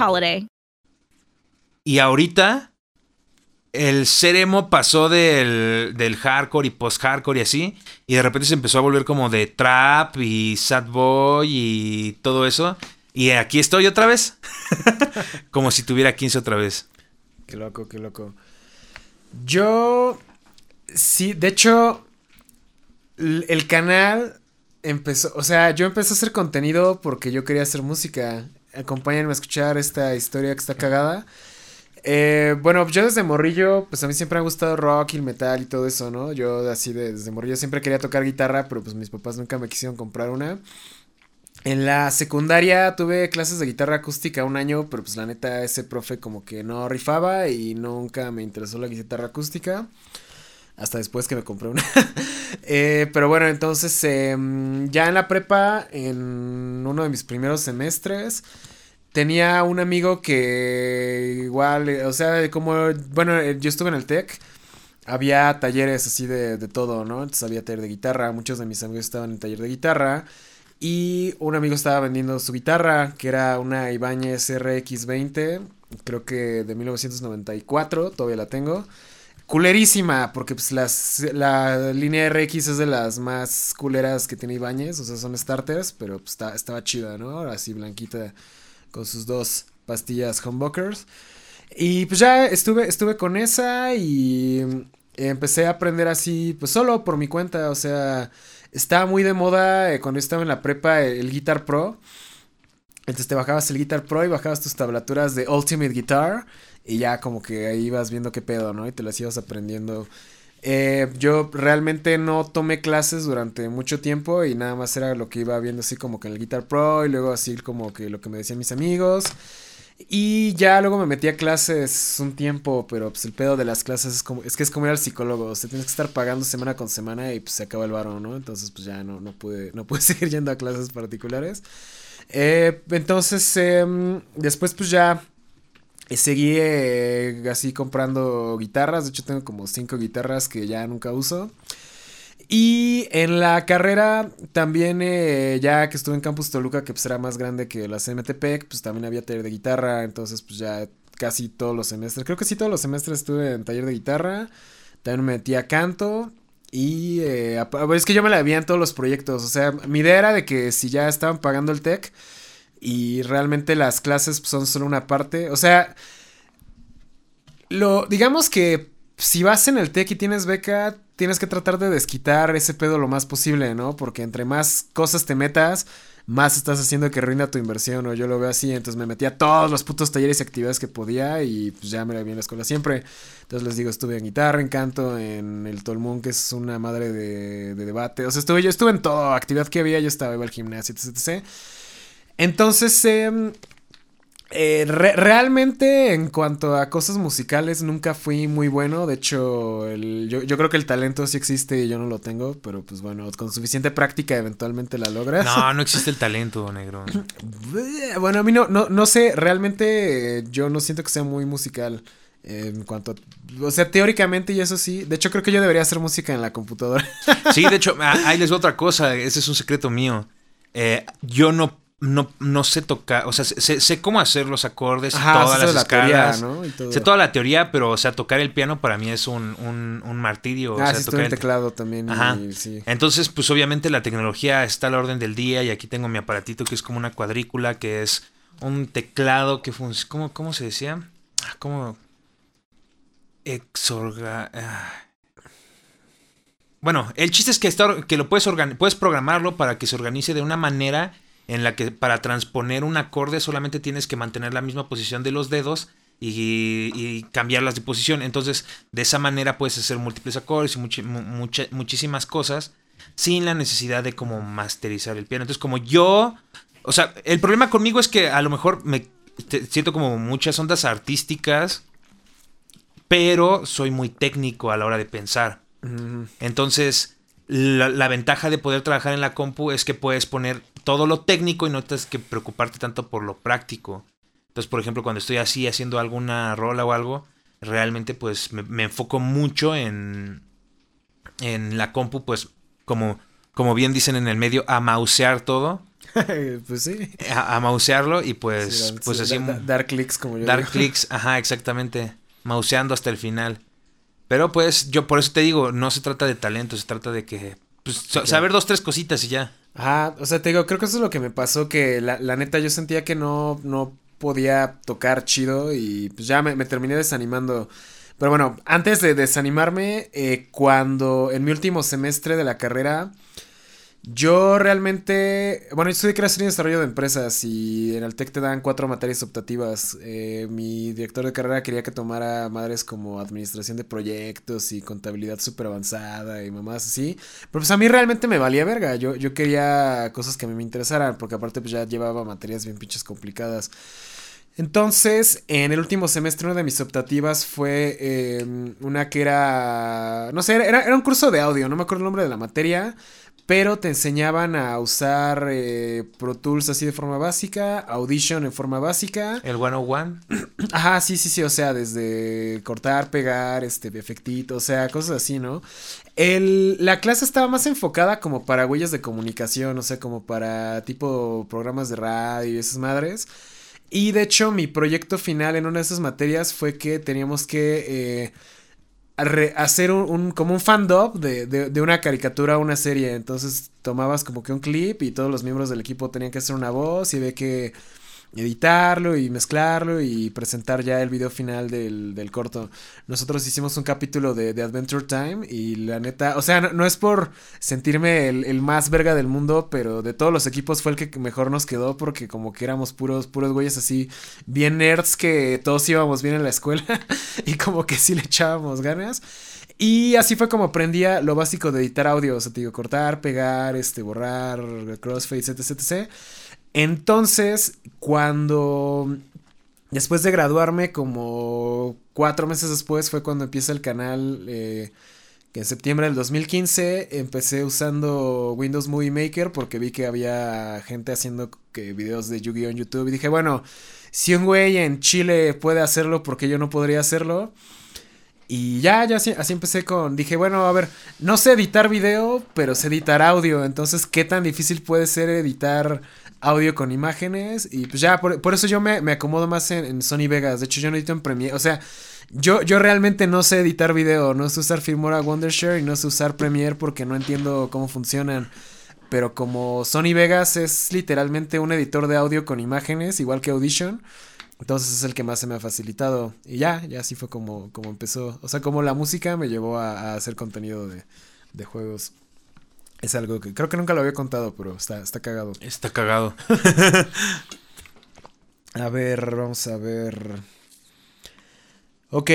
holiday. Y ahorita el ser emo pasó del, del hardcore y post-hardcore y así. Y de repente se empezó a volver como de trap y sad boy y todo eso. Y aquí estoy otra vez. como si tuviera 15 otra vez. Qué loco, qué loco. Yo. Sí, de hecho. El canal empezó. O sea, yo empecé a hacer contenido porque yo quería hacer música. Acompáñenme a escuchar esta historia que está cagada. Eh, bueno, yo desde morrillo, pues a mí siempre me ha gustado rock y el metal y todo eso, ¿no? Yo así de- desde morrillo siempre quería tocar guitarra, pero pues mis papás nunca me quisieron comprar una. En la secundaria tuve clases de guitarra acústica un año, pero pues la neta ese profe como que no rifaba y nunca me interesó la guitarra acústica. Hasta después que me compré una. Eh, pero bueno, entonces em, ya en la prepa, en uno de mis primeros semestres, tenía un amigo que igual, eh, o sea, como, bueno, eh, yo estuve en el TEC. Había talleres así de, de todo, ¿no? Entonces había taller de guitarra, muchos de mis amigos estaban en taller de guitarra. Y un amigo estaba vendiendo su guitarra, que era una Ibanez RX20, creo que de 1994, todavía la tengo. Culerísima, porque pues las, la línea RX es de las más culeras que tiene Ibanez, o sea, son starters, pero pues estaba chida, ¿no? Así blanquita, con sus dos pastillas humbuckers. Y pues ya estuve, estuve con esa y empecé a aprender así, pues solo por mi cuenta, o sea, estaba muy de moda eh, cuando estaba en la prepa el Guitar Pro. Entonces te bajabas el Guitar Pro y bajabas tus tablaturas de Ultimate Guitar y ya como que ahí ibas viendo qué pedo, ¿no? Y te las ibas aprendiendo. Eh, yo realmente no tomé clases durante mucho tiempo y nada más era lo que iba viendo así como que en el Guitar Pro y luego así como que lo que me decían mis amigos. Y ya luego me metí a clases un tiempo, pero pues el pedo de las clases es como, es que es como ir al psicólogo, o sea, tienes que estar pagando semana con semana y pues se acaba el varo, ¿no? Entonces pues ya no, no pude, no pude seguir yendo a clases particulares. Eh, entonces, em, después pues ya seguí eh, así comprando guitarras, de hecho tengo como cinco guitarras que ya nunca uso. Y en la carrera también, eh, ya que estuve en Campus Toluca, que pues era más grande que la CMTP, pues también había taller de guitarra, entonces pues ya casi todos los semestres, creo que sí todos los semestres estuve en taller de guitarra, también me metí a canto y eh, es que yo me la vi en todos los proyectos, o sea, mi idea era de que si ya estaban pagando el TEC y realmente las clases pues, son solo una parte, o sea, lo, digamos que si vas en el TEC y tienes beca, tienes que tratar de desquitar ese pedo lo más posible, ¿no? Porque entre más cosas te metas, más estás haciendo que rinda tu inversión, o yo lo veo así, entonces me metí a todos los putos talleres y actividades que podía y pues ya me la vi en la escuela siempre. Entonces les digo, estuve en guitarra, en canto, en el Tolmón, que es una madre de, debate. O sea, estuve, yo estuve en toda actividad que había, yo estaba, iba al gimnasio, etc. etc. Entonces, eh, eh, realmente en cuanto a cosas musicales nunca fui muy bueno, de hecho yo, creo que el talento sí existe y yo no lo tengo, pero pues bueno, con suficiente práctica eventualmente la logras. No, no existe el talento, negro. bueno, a mí no, no, no sé, realmente eh, yo no siento que sea muy musical. en cuanto a, o sea, teóricamente y eso sí, de hecho creo que yo debería hacer música en la computadora. sí, de hecho, ah, ahí les doy otra cosa, ese es un secreto mío. Eh, yo no no, no sé tocar, o sea, sé, sé cómo hacer los acordes y todas las escalas. Sé toda la teoría, pero, o sea, tocar el piano para mí es un, un, un martirio. Ah, o sea, sí, tocar el teclado también. Entonces, pues obviamente la tecnología está a la orden del día y aquí tengo mi aparatito que es como una cuadrícula, que es un teclado que funciona, ¿cómo, ¿cómo se decía? Ah, ¿Cómo? Exorga... Ah. Bueno, el chiste es que, está, que lo puedes, puedes programarlo para que se organice de una manera en la que para transponer un acorde solamente tienes que mantener la misma posición de los dedos y, cambiarlas de posición. Entonces, de esa manera puedes hacer múltiples acordes y muchísimas cosas sin la necesidad de como masterizar el piano. Entonces, como yo, o sea, el problema conmigo es que a lo mejor me siento como muchas ondas artísticas, pero soy muy técnico a la hora de pensar. Entonces, la, ventaja de poder trabajar en la compu es que puedes poner todo lo técnico y no tienes que preocuparte tanto por lo práctico. Entonces, por ejemplo, cuando estoy así haciendo alguna rola o algo, realmente pues me, enfoco mucho en, en la compu, pues como, como bien dicen en el medio, a mausear todo. pues sí. A, mausearlo y pues, pues así. dar clics como yo. Dar clics, ajá, exactamente. Mauseando hasta el final. Pero pues yo por eso te digo, no se trata de talento, se trata de que pues, saber dos, tres cositas y ya. Ajá, o sea, te digo, creo que eso es lo que me pasó, que la, la neta yo sentía que no, no podía tocar chido y pues ya me, me terminé desanimando. Pero bueno, antes de desanimarme, eh, cuando en mi último semestre de la carrera yo realmente, bueno, yo estudié creación y desarrollo de empresas y en el TEC te dan cuatro materias optativas. Eh, mi director de carrera quería que tomara madres como administración de proyectos y contabilidad súper avanzada y mamás así. Pero pues a mí realmente me valía verga. Yo, yo quería cosas que a mí me interesaran porque aparte pues ya llevaba materias bien pinches complicadas. Entonces, en el último semestre, una de mis optativas fue em, una que era. No sé, era, era, un curso de audio, no me acuerdo el nombre de la materia pero te enseñaban a usar eh, Pro Tools así de forma básica, Audition en forma básica. El 101. Ajá, sí, sí, sí, o sea, desde cortar, pegar, este, efectito, o sea, cosas así, ¿no? El, la clase estaba más enfocada como para huellas de comunicación, o sea, como para tipo programas de radio y esas madres. Y de hecho, mi proyecto final en una de esas materias fue que teníamos que... Eh, hacer un, como un fandom de, de, de, una caricatura o una serie. Entonces tomabas como que un clip y todos los miembros del equipo tenían que hacer una voz y ve que editarlo y mezclarlo y presentar ya el video final del, del corto. Nosotros hicimos un capítulo de, Adventure Time y la neta, o sea, no, es por sentirme el, el, más verga del mundo, pero de todos los equipos fue el que mejor nos quedó porque como que éramos puros, puros güeyes así, bien nerds que todos íbamos bien en la escuela y como que sí le echábamos ganas. Y así fue como aprendía lo básico de editar audio, o sea, te digo, cortar, pegar, este, borrar, crossfades, etc, etc. Entonces, cuando después de graduarme, como cuatro meses después, fue cuando empieza el canal, eh, que en septiembre del 2015 empecé usando Windows Movie Maker porque vi que había gente haciendo videos de Yu-Gi-Oh en YouTube. Y dije, bueno, si un güey en Chile puede hacerlo, ¿por qué yo no podría hacerlo? Y ya, ya así, empecé con, dije, bueno, a ver, no sé editar video, pero sé editar audio, entonces, ¿qué tan difícil puede ser editar audio con imágenes? Y pues ya, por, eso yo me, me, acomodo más en, Sony Vegas, de hecho yo no edito en Premiere, o sea, yo, yo realmente no sé editar video, no sé usar Filmora Wondershare y no sé usar Premiere porque no entiendo cómo funcionan. Pero como Sony Vegas es literalmente un editor de audio con imágenes, igual que Audition, entonces es el que más se me ha facilitado. Y ya, ya así fue como, como empezó. O sea, como la música me llevó a, hacer contenido de, de, juegos. Es algo que creo que nunca lo había contado, pero está, está cagado. Está cagado. a ver, vamos a ver. Ok,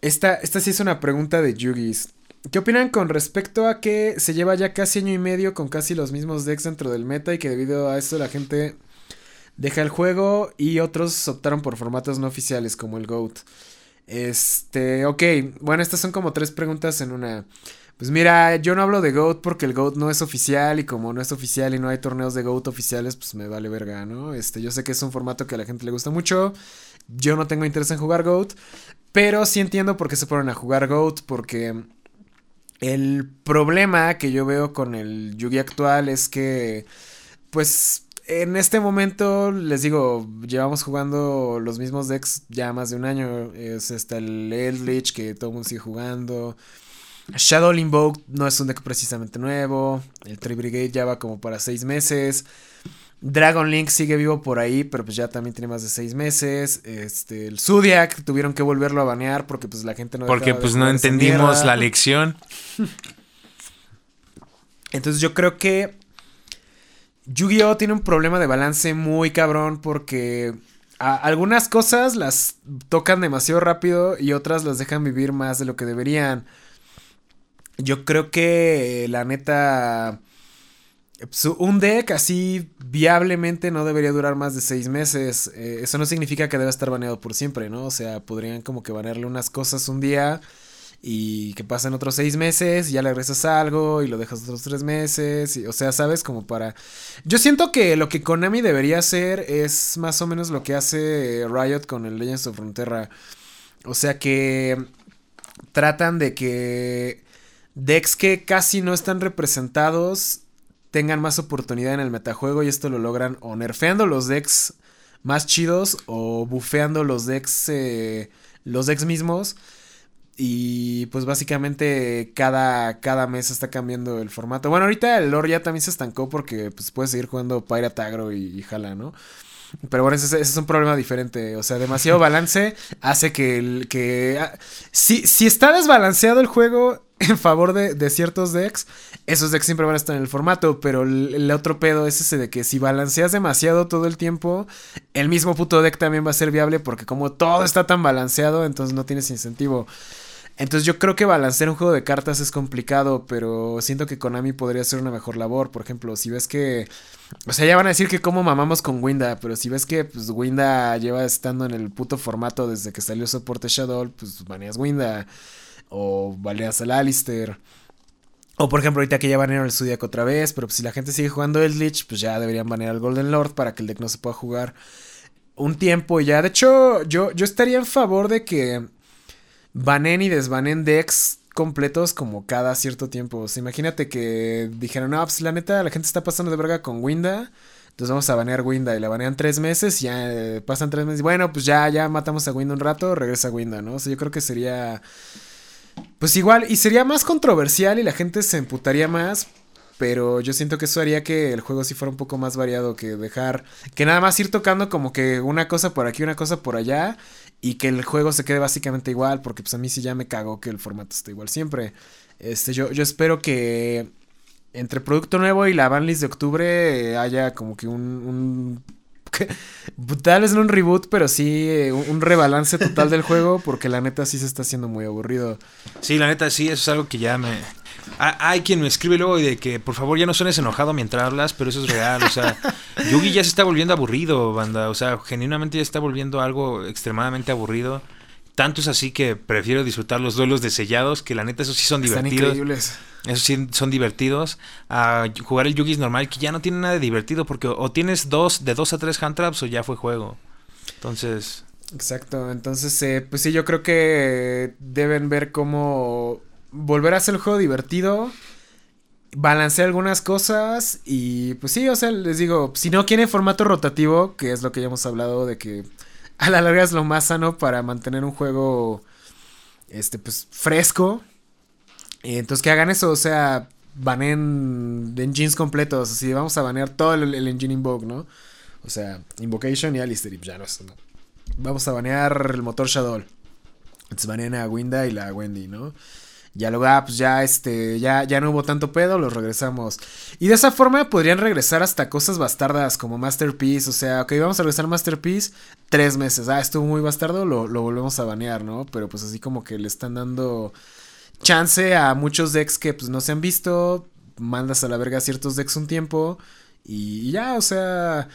esta, esta sí es una pregunta de Yugis. ¿Qué opinan con respecto a que se lleva ya casi año y medio con casi los mismos decks dentro del meta y que debido a eso la gente deja el juego y otros optaron por formatos no oficiales como el GOAT? Este, ok, bueno, estas son como tres preguntas en una. Pues mira, yo no hablo de GOAT porque el GOAT no es oficial y como no es oficial y no hay torneos de GOAT oficiales, pues me vale verga, ¿no? Este, yo sé que es un formato que a la gente le gusta mucho. Yo no tengo interés en jugar GOAT, pero sí entiendo por qué se ponen a jugar GOAT porque el problema que yo veo con el Yugi actual es que, pues, en este momento, les digo, llevamos jugando los mismos decks ya más de un año. Es hasta el Eldritch que todo el mundo sigue jugando. Shadow Invoke no es un deck precisamente nuevo. El Tree Brigade ya va como para seis meses. Dragon Link sigue vivo por ahí, pero pues ya también tiene más de seis meses. Este, el Zodiac tuvieron que volverlo a banear porque pues la gente no. Porque pues no entendimos la lección. Entonces yo creo que Yu-Gi-Oh tiene un problema de balance muy cabrón porque algunas cosas las tocan demasiado rápido y otras las dejan vivir más de lo que deberían. Yo creo que la neta un deck así viablemente no debería durar más de seis meses. Eh, eso no significa que deba estar baneado por siempre, ¿no? O sea, podrían como que banearle unas cosas un día y que pasen otros seis meses y ya le regresas algo y lo dejas otros tres meses. O sea, ¿sabes? Como para... Yo siento que lo que Konami debería hacer es más o menos lo que hace Riot con el Legends of Frontera. O sea que tratan de que decks que casi no están representados tengan más oportunidad en el metajuego y esto lo logran o nerfeando los decks más chidos o bufeando los decks eh, los decks mismos y pues básicamente cada, cada mes está cambiando el formato. Bueno, ahorita el lore ya también se estancó porque pues puedes seguir jugando Pirate Agro y, jala, ¿no? Pero bueno, ese, es un problema diferente. O sea, demasiado balance hace que el. que. Ah, si, si está desbalanceado el juego, en favor de, ciertos decks, esos decks siempre van a estar en el formato, pero el, otro pedo es ese de que si balanceas demasiado todo el tiempo, el mismo puto deck también va a ser viable porque como todo está tan balanceado, entonces no tienes incentivo. Entonces yo creo que balancear un juego de cartas es complicado, pero siento que Konami podría hacer una mejor labor. Por ejemplo, si ves que... O sea, ya van a decir que como mamamos con Winda, pero si ves que pues, Winda lleva estando en el puto formato desde que salió soporte Shadow, pues baneas Winda o baleas al Alistair. O por ejemplo, ahorita que ya banearon el Zodiac otra vez, pero pues, si la gente sigue jugando el Lich, pues ya deberían banear al Golden Lord para que el deck no se pueda jugar un tiempo ya. De hecho, yo, yo estaría en favor de que banen y desbanen decks completos como cada cierto tiempo. Imagínate que dijeron, no, pues la neta, la gente está pasando de verga con Winda. Entonces vamos a banear Winda y la banean tres meses, ya eh, pasan tres meses. Bueno, pues ya, ya matamos a Winda un rato, regresa Winda, ¿no? O sea, yo creo que sería pues igual, y sería más controversial y la gente se emputaría más. Pero yo siento que eso haría que el juego sí fuera un poco más variado que dejar. Que nada más ir tocando como que una cosa por aquí, una cosa por allá. Y que el juego se quede básicamente igual. Porque pues a mí sí ya me cagó que el formato esté igual siempre. Este, yo, yo espero que entre Producto Nuevo y la banlist de octubre haya como que un, tal vez no un reboot, pero sí eh, un, rebalance total del juego, porque la neta sí se está haciendo muy aburrido. Sí, la neta sí, eso es algo que ya me... Ah, Hay quien me escribe luego y de que por favor ya no suenes enojado mientras hablas, pero eso es real, o sea, Yugi ya se está volviendo aburrido, banda, o sea, genuinamente ya está volviendo algo extremadamente aburrido. Tanto es así que prefiero disfrutar los duelos de sellados, que la neta esos sí son Están divertidos. increíbles. Esos sí son divertidos. A jugar el Yugi normal, que ya no tiene nada de divertido, porque o tienes dos, de dos a tres hand traps o ya fue juego. Entonces, Exacto, entonces, eh, pues sí, yo creo que deben ver cómo volver a hacer el juego divertido, balancear algunas cosas y pues sí, o sea, les digo, si no quieren formato rotativo, que es lo que ya hemos hablado de que a la larga es lo más sano para mantener un juego, este, pues fresco, entonces que hagan eso, o sea, banen engines completos, así vamos a banear todo el, el engine Invoke, ¿no? O sea, Invocation y Alistair, y ya no no. Vamos a banear el motor Shadow. Entonces banean a Winda y la Wendy, ¿no? Ya luego, ah, pues ya este, ya, ya no hubo tanto pedo, los regresamos. Y de esa forma podrían regresar hasta cosas bastardas como Masterpiece. O sea, ok, vamos a regresar a Masterpiece tres meses. Ah, estuvo muy bastardo, lo, lo volvemos a banear, ¿no? Pero pues así como que le están dando chance a muchos decks que pues no se han visto. Mandas a la verga ciertos decks un tiempo. Y, ya, o sea.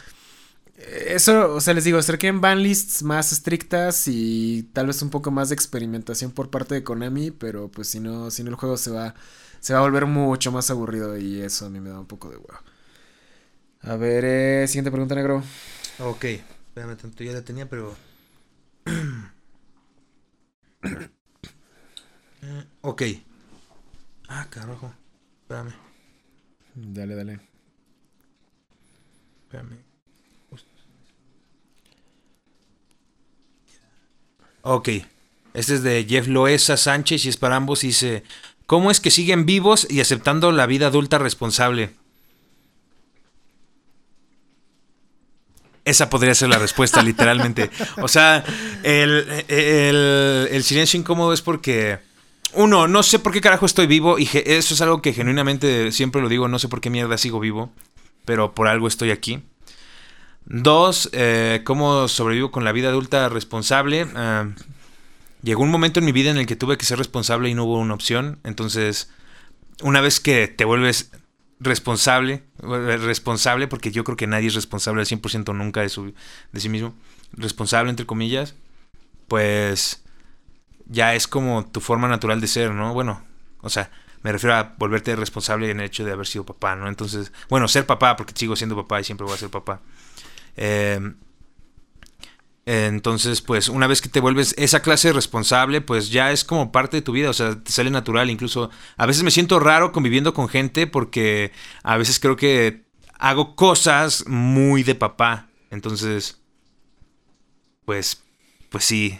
Eso, o sea, les digo, acerquen banlists más estrictas y tal vez un poco más de experimentación por parte de Konami, pero pues si no, si no el juego se va, se va a volver mucho más aburrido y eso a mí me da un poco de huevo. A ver, eh, siguiente pregunta, negro. Ok, espérame tanto, ya la tenía, pero. Eh, ok. Ah, carajo. Espérame, Dale, dale. espérame. Ok. Este es de Jeff Loesa Sánchez y es para ambos. Dice: ¿Cómo es que siguen vivos y aceptando la vida adulta responsable? Esa podría ser la respuesta, literalmente. O sea, el, el- el silencio incómodo es porque. Uno, no sé por qué carajo estoy vivo. Y eso es algo que genuinamente siempre lo digo. No sé por qué mierda sigo vivo. Pero por algo estoy aquí. Dos, eh, cómo sobrevivo con la vida adulta responsable. Ah, llegó un momento en mi vida en el que tuve que ser responsable y no hubo una opción. Entonces, una vez que te vuelves responsable, eh, responsable, porque yo creo que nadie es responsable al 100% nunca de, su, de sí mismo, responsable entre comillas, pues ya es como tu forma natural de ser, ¿no? Bueno, o sea, me refiero a volverte responsable en el hecho de haber sido papá, ¿no? Entonces, bueno, ser papá, porque sigo siendo papá y siempre voy a ser papá. Eh, entonces, pues una vez que te vuelves esa clase responsable, pues ya es como parte de tu vida, o sea, te sale natural. Incluso a veces me siento raro conviviendo con gente porque a veces creo que hago cosas muy de papá. Entonces, pues, pues sí.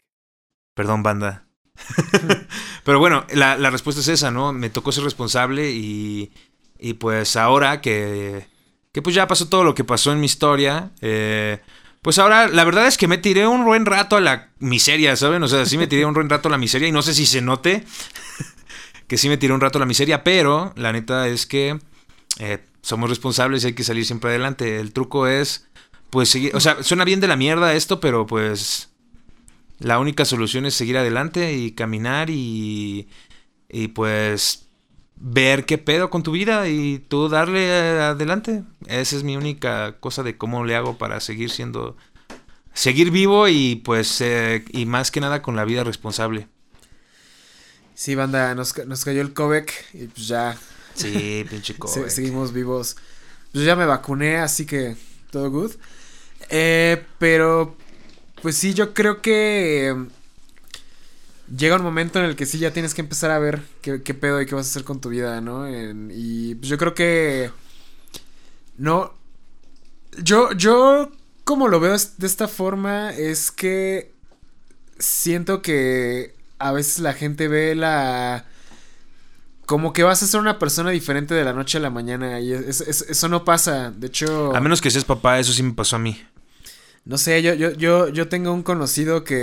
Perdón, banda. Pero bueno, la, la respuesta es esa, ¿no? Me tocó ser responsable y, y pues ahora que, que pues ya pasó todo lo que pasó en mi historia, eh, pues ahora la verdad es que me tiré un buen rato a la miseria, ¿saben? O sea, sí me tiré un buen rato a la miseria y no sé si se note que sí me tiré un rato a la miseria, pero la neta es que eh, somos responsables y hay que salir siempre adelante. El truco es, pues seguir, o sea, suena bien de la mierda esto, pero pues la única solución es seguir adelante y caminar y, y pues ver qué pedo con tu vida y tú darle eh, adelante. Esa es mi única cosa de cómo le hago para seguir siendo, seguir vivo y pues, eh, y más que nada con la vida responsable. Sí, banda, nos, nos cayó el COVID y pues ya Sí, pinche COVID. seguimos vivos. Yo ya me vacuné, así que todo good. Eh, pero, pues sí, yo creo que eh, llega un momento en el que sí ya tienes que empezar a ver qué, pedo y qué vas a hacer con tu vida, ¿no? Y pues yo creo que no. Yo, yo como lo veo de esta forma es que siento que a veces la gente ve la como que vas a ser una persona diferente de la noche a la mañana y eso no pasa. De hecho... A menos que seas papá, eso sí me pasó a mí. No sé, yo, yo, yo, yo tengo un conocido que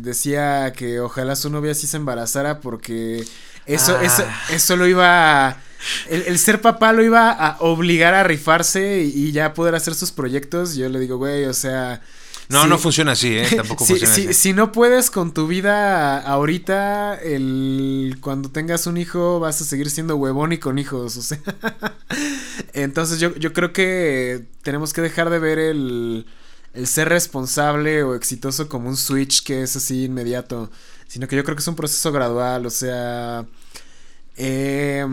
decía que ojalá su novia sí se embarazara porque eso, eso, ah. eso lo iba a... El, ser papá lo iba a obligar a rifarse y, ya poder hacer sus proyectos. Yo le digo, güey, o sea... No, no funciona así, ¿eh? Tampoco funciona así. Si no puedes con tu vida ahorita, el, cuando tengas un hijo vas a seguir siendo huevón y con hijos, o sea. Entonces yo, yo creo que tenemos que dejar de ver el, el ser responsable o exitoso como un switch que es así inmediato, sino que yo creo que es un proceso gradual, o sea... Eh,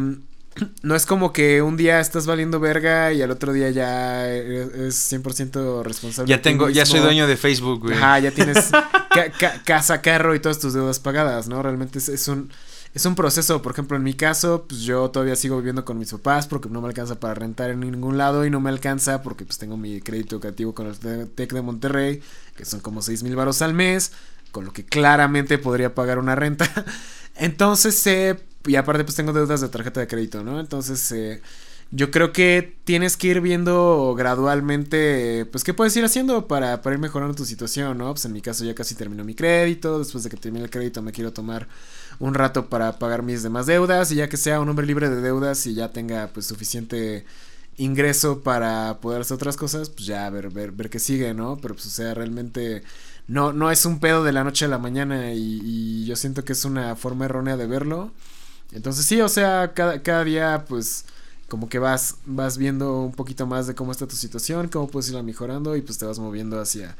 no es como que un día estás valiendo verga y al otro día ya es 100% responsable. Ya tengo, ya soy dueño de Facebook, güey. Ajá, ya tienes casa, carro y todas tus deudas pagadas, ¿no? Realmente es, un es un proceso, por ejemplo, en mi caso, pues yo todavía sigo viviendo con mis papás porque no me alcanza para rentar en ningún lado y no me alcanza porque pues tengo mi crédito educativo con el TEC de Monterrey, que son como 6 mil baros al mes, con lo que claramente podría pagar una renta. Entonces, eh, y aparte pues tengo deudas de tarjeta de crédito, ¿no? Entonces, eh, yo creo que tienes que ir viendo gradualmente, pues, qué puedes ir haciendo para, para ir mejorando tu situación, ¿no? Pues en mi caso ya casi terminó mi crédito, después de que termine el crédito me quiero tomar un rato para pagar mis demás deudas y ya que sea un hombre libre de deudas y ya tenga pues suficiente ingreso para poder hacer otras cosas, pues ya ver, ver, ver qué sigue, ¿no? Pero pues o sea, realmente no, no es un pedo de la noche a la mañana y, yo siento que es una forma errónea de verlo. Entonces sí, o sea, cada, cada día pues como que vas, vas viendo un poquito más de cómo está tu situación, cómo puedes irla mejorando y pues te vas moviendo hacia,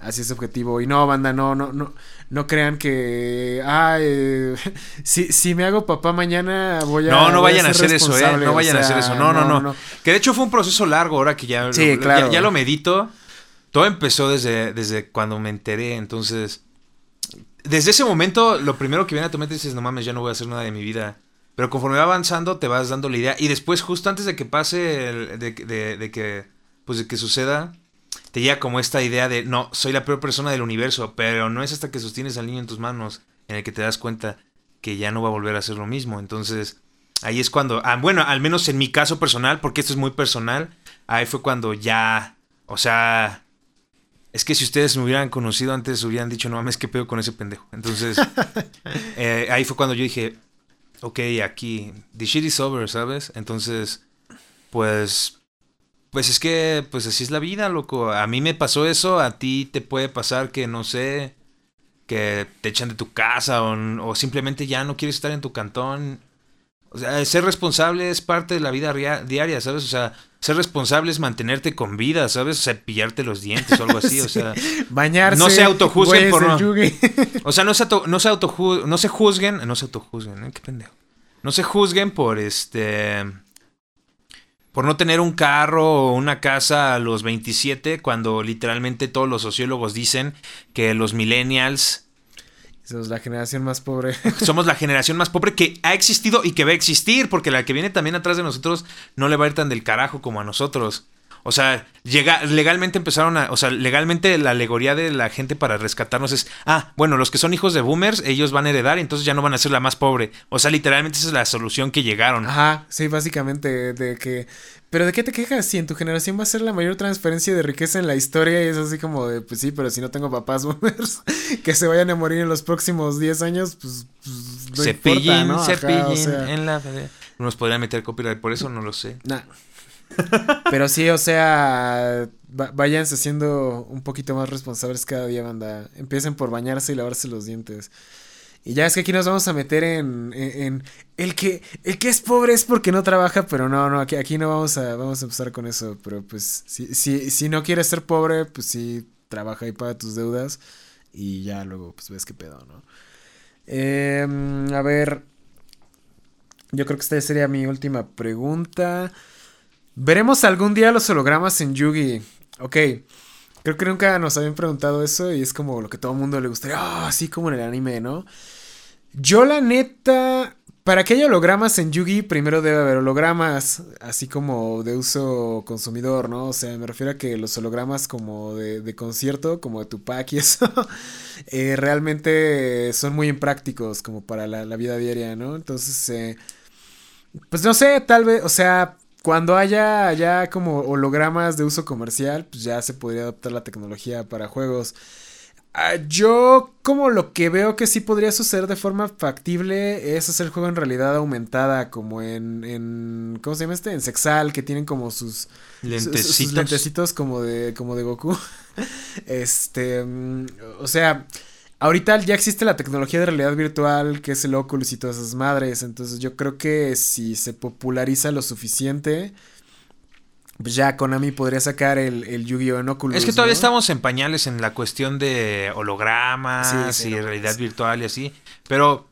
hacia ese objetivo. Y no, banda, no, no, no, no crean que, ah, si, si me hago papá mañana voy a... No, no vayan a, hacer eso, eh, no vayan a hacer eso, no, no, no, Que de hecho fue un proceso largo ahora que ya, sí, claro. ya, lo medito. Todo empezó desde, desde cuando me enteré, entonces... Desde ese momento, lo primero que viene a tu mente dices, no mames, ya no voy a hacer nada de mi vida. Pero conforme va avanzando, te vas dando la idea. Y después, justo antes de que pase, el, de, de, de que, pues de que suceda, te llega como esta idea de, no, soy la peor persona del universo, pero no es hasta que sostienes al niño en tus manos en el que te das cuenta que ya no va a volver a ser lo mismo. Entonces, ahí es cuando, ah, bueno, al menos en mi caso personal, porque esto es muy personal, ahí fue cuando ya, o sea, es que si ustedes me hubieran conocido antes, hubieran dicho, no mames, qué pedo con ese pendejo. Entonces, eh, ahí fue cuando yo dije, ok, aquí, the shit is over, ¿sabes? Entonces, pues pues es que, pues así es la vida, loco. A mí me pasó eso, a ti te puede pasar que, no sé, que te echan de tu casa o, simplemente ya no quieres estar en tu cantón. O sea, ser responsable es parte de la vida diaria, ¿sabes? O sea, ser responsable es mantenerte con vida, ¿sabes? O sea, pillarte los dientes o algo así, o sea. Bañarse. No se autojuzguen por no. o sea, no se, no se no se juzguen, no se autojuzguen, ¿eh? Qué pendejo. No se juzguen por este por no tener un carro o una casa a los 27, cuando literalmente todos los sociólogos dicen que los millennials... Somos la generación más pobre. somos la generación más pobre que ha existido y que va a existir, porque la que viene también atrás de nosotros no le va a ir tan del carajo como a nosotros. O sea, llega, legalmente empezaron a. O sea, legalmente la alegoría de la gente para rescatarnos es. Ah, bueno, los que son hijos de boomers, ellos van a heredar, entonces ya no van a ser la más pobre. O sea, literalmente esa es la solución que llegaron. Ajá, sí, básicamente de que. Pero ¿de qué te quejas? Si en tu generación va a ser la mayor transferencia de riqueza en la historia y es así como de, pues sí, pero si no tengo papás boomers que se vayan a morir en los próximos 10 años, pues, pues no ¿no? cepillín en la... Nos podrían meter copyright por eso, no lo sé. Nah. Pero sí, o sea, váyanse siendo un poquito más responsables cada día, banda. Empiecen por bañarse y lavarse los dientes. Y ya es que aquí nos vamos a meter en, en, el que el que es pobre es porque no trabaja, pero no, no, aquí, no vamos a, vamos a empezar con eso. Pero pues, si, si, si no quieres ser pobre, pues sí, trabaja y paga tus deudas. Y ya luego, pues ves qué pedo, ¿no? Em, a ver, yo creo que esta sería mi última pregunta. ¿Veremos algún día los hologramas en Yugi? Ok. Creo que nunca nos habían preguntado eso y es como lo que todo el mundo le gustaría. Ah, así como en el anime, ¿no? Yo la neta, para que haya hologramas en Yugi, primero debe haber hologramas, así como de uso consumidor, ¿no? O sea, me refiero a que los hologramas como de, concierto, como de Tupac y eso, eh, realmente son muy imprácticos como para la, vida diaria, ¿no? Entonces, eh, pues no sé, tal vez, o sea, cuando haya ya como hologramas de uso comercial, pues ya se podría adaptar la tecnología para juegos. Ah, yo como lo que veo que sí podría suceder de forma factible es hacer juego en realidad aumentada, como en, en ¿cómo se llama este? En Sexal, que tienen como sus lentecitos, sus, lentecitos como de, como de Goku. este, mm, o sea, Ahorita ya existe la tecnología de realidad virtual, que es el Oculus y todas esas madres. Entonces yo creo que si se populariza lo suficiente, pues ya Konami podría sacar el, el Yu-Gi-Oh! en Oculus. Es que todavía estamos en pañales en la cuestión de hologramas y realidad virtual y así. Pero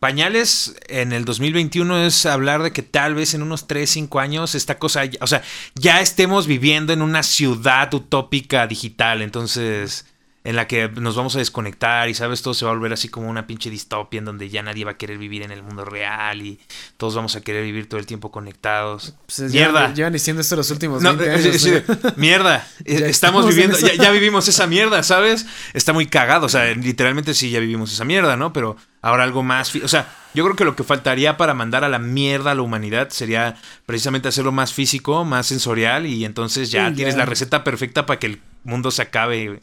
pañales en el 2021 es hablar de que tal vez en unos 3, 5 años esta cosa, o sea, ya estemos viviendo en una ciudad utópica digital. Entonces en la que nos vamos a desconectar y sabes, todo se va a volver así como una pinche distopia en donde ya nadie va a querer vivir en el mundo real y todos vamos a querer vivir todo el tiempo conectados. Pues mierda. Llevan, diciendo esto los últimos 20 años. mierda. estamos viviendo, ya, vivimos esa mierda, ¿sabes? Está muy cagado, o sea, literalmente sí ya vivimos esa mierda, ¿no? Pero ahora algo más, o sea, yo creo que lo que faltaría para mandar a la mierda a la humanidad sería precisamente hacerlo más físico, más sensorial y entonces ya tienes la receta perfecta para que el mundo se acabe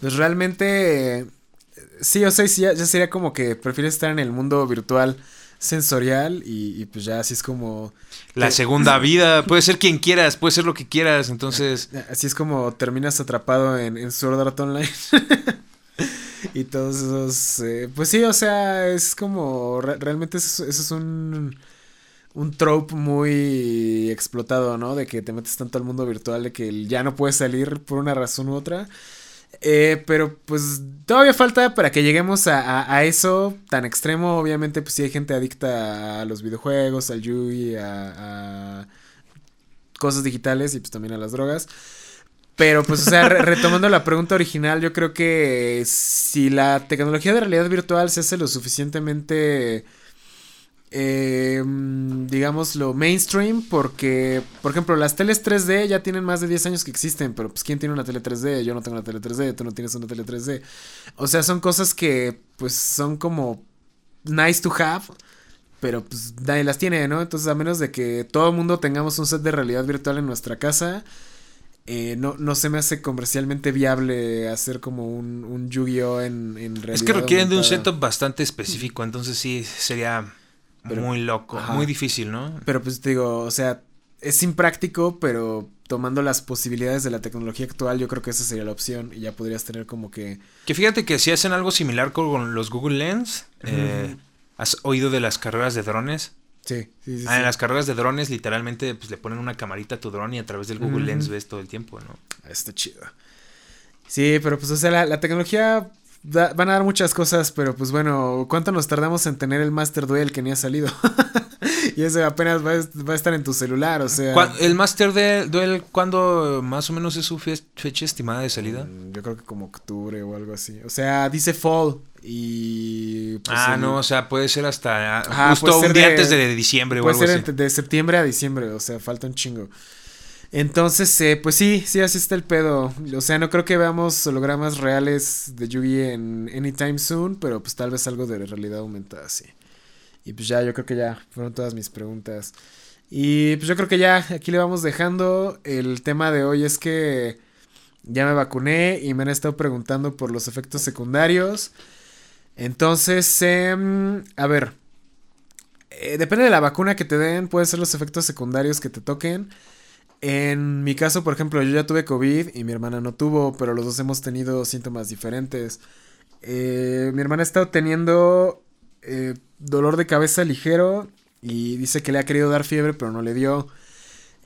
pues realmente, sí, o sea, ya, sería como que prefieres estar en el mundo virtual sensorial y, pues ya así es como... La segunda vida, puede ser quien quieras, puede ser lo que quieras, entonces... Así es como terminas atrapado en, en Sword Art Online. y todos esos... Eh, pues sí, o sea, es como... realmente eso, eso es un un trope muy explotado, ¿no? De que te metes tanto al mundo virtual de que ya no puedes salir por una razón u otra. Eh, pero pues todavía falta para que lleguemos a, eso tan extremo. Obviamente, pues sí hay gente adicta a los videojuegos, al Yui, a, cosas digitales y pues también a las drogas. Pero pues, o sea, retomando la pregunta original, yo creo que si la tecnología de realidad virtual se hace lo suficientemente eh, digamos, lo mainstream, porque, por ejemplo, las teles 3D ya tienen más de 10 años que existen, pero pues ¿quién tiene una tele 3D? Yo no tengo una tele 3D, tú no tienes una tele 3D. O sea, son cosas que pues son como nice to have, pero pues nadie las tiene, ¿no? Entonces, a menos de que todo el mundo tengamos un set de realidad virtual en nuestra casa, eh, no, no se me hace comercialmente viable hacer como un, un Yu-Gi-Oh! En, en realidad. Es que requieren de un setup bastante específico, entonces sí sería muy loco, muy difícil, ¿no? Pero pues te digo, o sea, es impráctico, pero tomando las posibilidades de la tecnología actual, yo creo que esa sería la opción y ya podrías tener como que... Que fíjate que si hacen algo similar con los Google Lens, eh, ¿has oído de las carreras de drones? Sí, sí, sí. Ah, en las carreras de drones literalmente pues le ponen una camarita a tu dron y a través del Google Lens ves todo el tiempo, ¿no? Está chido. Sí, pero pues o sea, la, la tecnología van a dar muchas cosas, pero pues bueno, ¿cuánto nos tardamos en tener el Master Duel que ni ha salido? y eso apenas va, a estar en tu celular, o sea. ¿El Master Duel cuándo más o menos es su fecha estimada de salida? Mm, yo creo que como octubre o algo así. O sea, dice fall y... Pues, ah, no, o sea, puede ser hasta justo un día antes de diciembre o algo ser de septiembre a diciembre, o sea, falta un chingo. Entonces, eh, pues sí, sí, así está el pedo. O sea, no creo que veamos hologramas reales de Yugi en Anytime Soon, pero pues tal vez algo de realidad aumentada, sí. Y pues ya, yo creo que ya fueron todas mis preguntas. Y pues yo creo que ya aquí le vamos dejando. El tema de hoy es que ya me vacuné y me han estado preguntando por los efectos secundarios. Entonces, em, a ver. Eh, depende de la vacuna que te den, pueden ser los efectos secundarios que te toquen. En mi caso, por ejemplo, yo ya tuve COVID y mi hermana no tuvo, pero los dos hemos tenido síntomas diferentes. Eh, mi hermana ha estado teniendo eh, dolor de cabeza ligero y dice que le ha querido dar fiebre, pero no le dio.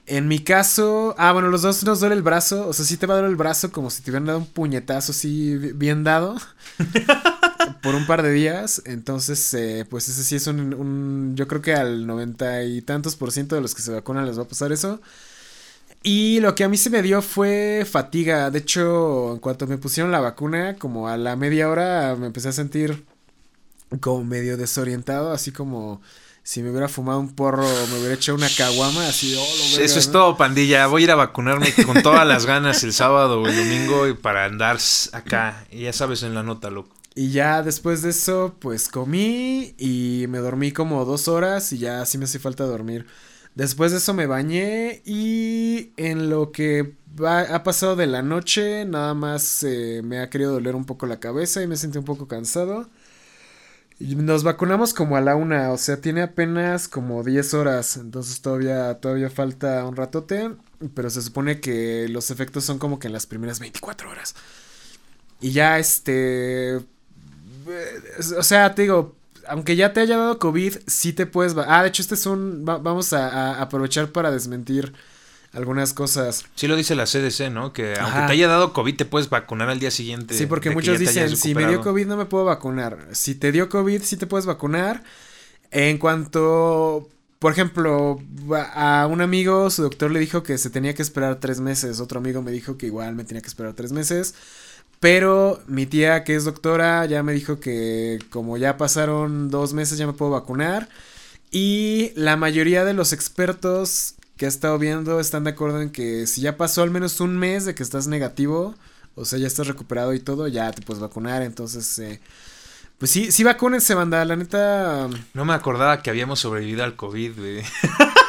En mi caso, ah, bueno, los dos nos duele el brazo, o sea, sí te va a doler el brazo como si te hubieran dado un puñetazo así bien dado por un par de días. Entonces, eh, pues ese sí es un, un, yo creo que al noventa y tantos por ciento de los que se vacunan les va a pasar eso. Y lo que a mí se me dio fue fatiga. De hecho, en cuanto me pusieron la vacuna, como a la media hora me empecé a sentir como medio desorientado, así como si me hubiera fumado un porro, me hubiera hecho una caguama, así, oh, lo verga, Eso es ¿no? todo, pandilla. Voy a ir a vacunarme con todas las ganas el sábado o el domingo y para andar acá. Y ya sabes en la nota, loco. Y ya después de eso, pues comí y me dormí como dos horas y ya sí me hace falta dormir. Después de eso me bañé y en lo que ha pasado de la noche, nada más eh, me ha querido doler un poco la cabeza y me sentí un poco cansado. Nos vacunamos como a la una, o sea, tiene apenas como 10 horas, entonces todavía, todavía falta un ratote, pero se supone que los efectos son como que en las primeras 24 horas. Y ya este... eh, O sea, te digo, aunque ya te haya dado COVID, sí te puedes... Ah, de hecho, este es un... va- vamos a, a aprovechar para desmentir algunas cosas. Sí lo dice la CDC, ¿no? Que aunque te haya dado COVID, te puedes vacunar al día siguiente. Sí, porque muchos dicen, si me dio recuperado". COVID no me puedo vacunar. Si te dio COVID, sí te puedes vacunar. En cuanto, por ejemplo, a un amigo, su doctor le dijo que se tenía que esperar tres meses. Otro amigo me dijo que igual me tenía que esperar tres meses. Pero mi tía, que es doctora, ya me dijo que como ya pasaron dos meses ya me puedo vacunar. Y la mayoría de los expertos que he estado viendo están de acuerdo en que si ya pasó al menos un mes de que estás negativo, o sea, ya estás recuperado y todo, ya te puedes vacunar. Entonces, eh, pues sí, sí vacúnense, banda. La neta, No me acordaba que habíamos sobrevivido al COVID, güey.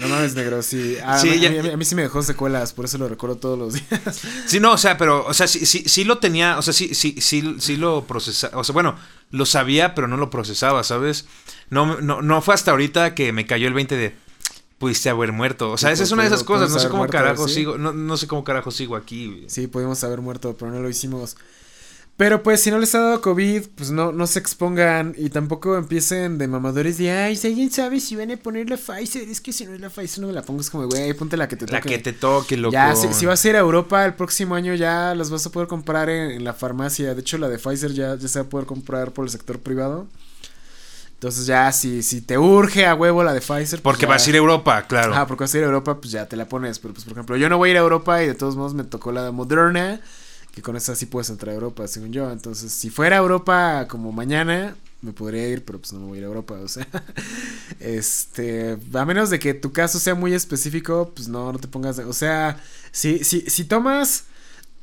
no mames, negro, sí. Ah, Sí, a, mí, a mí- a mí sí me dejó secuelas, por eso lo recuerdo todos los días. Sí, no, o sea, pero, o sea, sí, sí, sí lo tenía, o sea, sí, sí, sí, sí lo procesaba, o sea, bueno, lo sabía, pero no lo procesaba, ¿sabes? No, no, no fue hasta ahorita que me cayó el 20 de, pudiste haber muerto. O sea, esa es una de esas cosas, no sé cómo muerto, carajo sigo, no, no sé cómo carajo sigo aquí. Sí, pudimos haber muerto, pero no lo hicimos. Pero pues si no les ha dado COVID, pues no, no se expongan y tampoco empiecen de mamadores de, ay, si alguien sabe si van a poner la Pfizer, es que si no es la Pfizer no me la pongas como, güey, ponte la que te La toque. que te toque, loco. Ya, si, si vas a ir a Europa el próximo año ya las vas a poder comprar en, en la farmacia. De hecho, la de Pfizer ya, ya se va a poder comprar por el sector privado. Entonces ya, si, si te urge a huevo la de Pfizer. pues Porque ya- vas a ir a Europa, claro. Ajá, porque vas a ir a Europa, pues ya te la pones. Pero pues, por ejemplo, yo no voy a ir a Europa y de todos modos me tocó la de Moderna. Que con esa sí puedes entrar a Europa, según yo. Entonces, si fuera a Europa como mañana, me podría ir, pero pues no me voy a ir a Europa. O sea, este, a menos de que tu caso sea muy específico, pues no, no te pongas. de- o sea, si, si, si tomas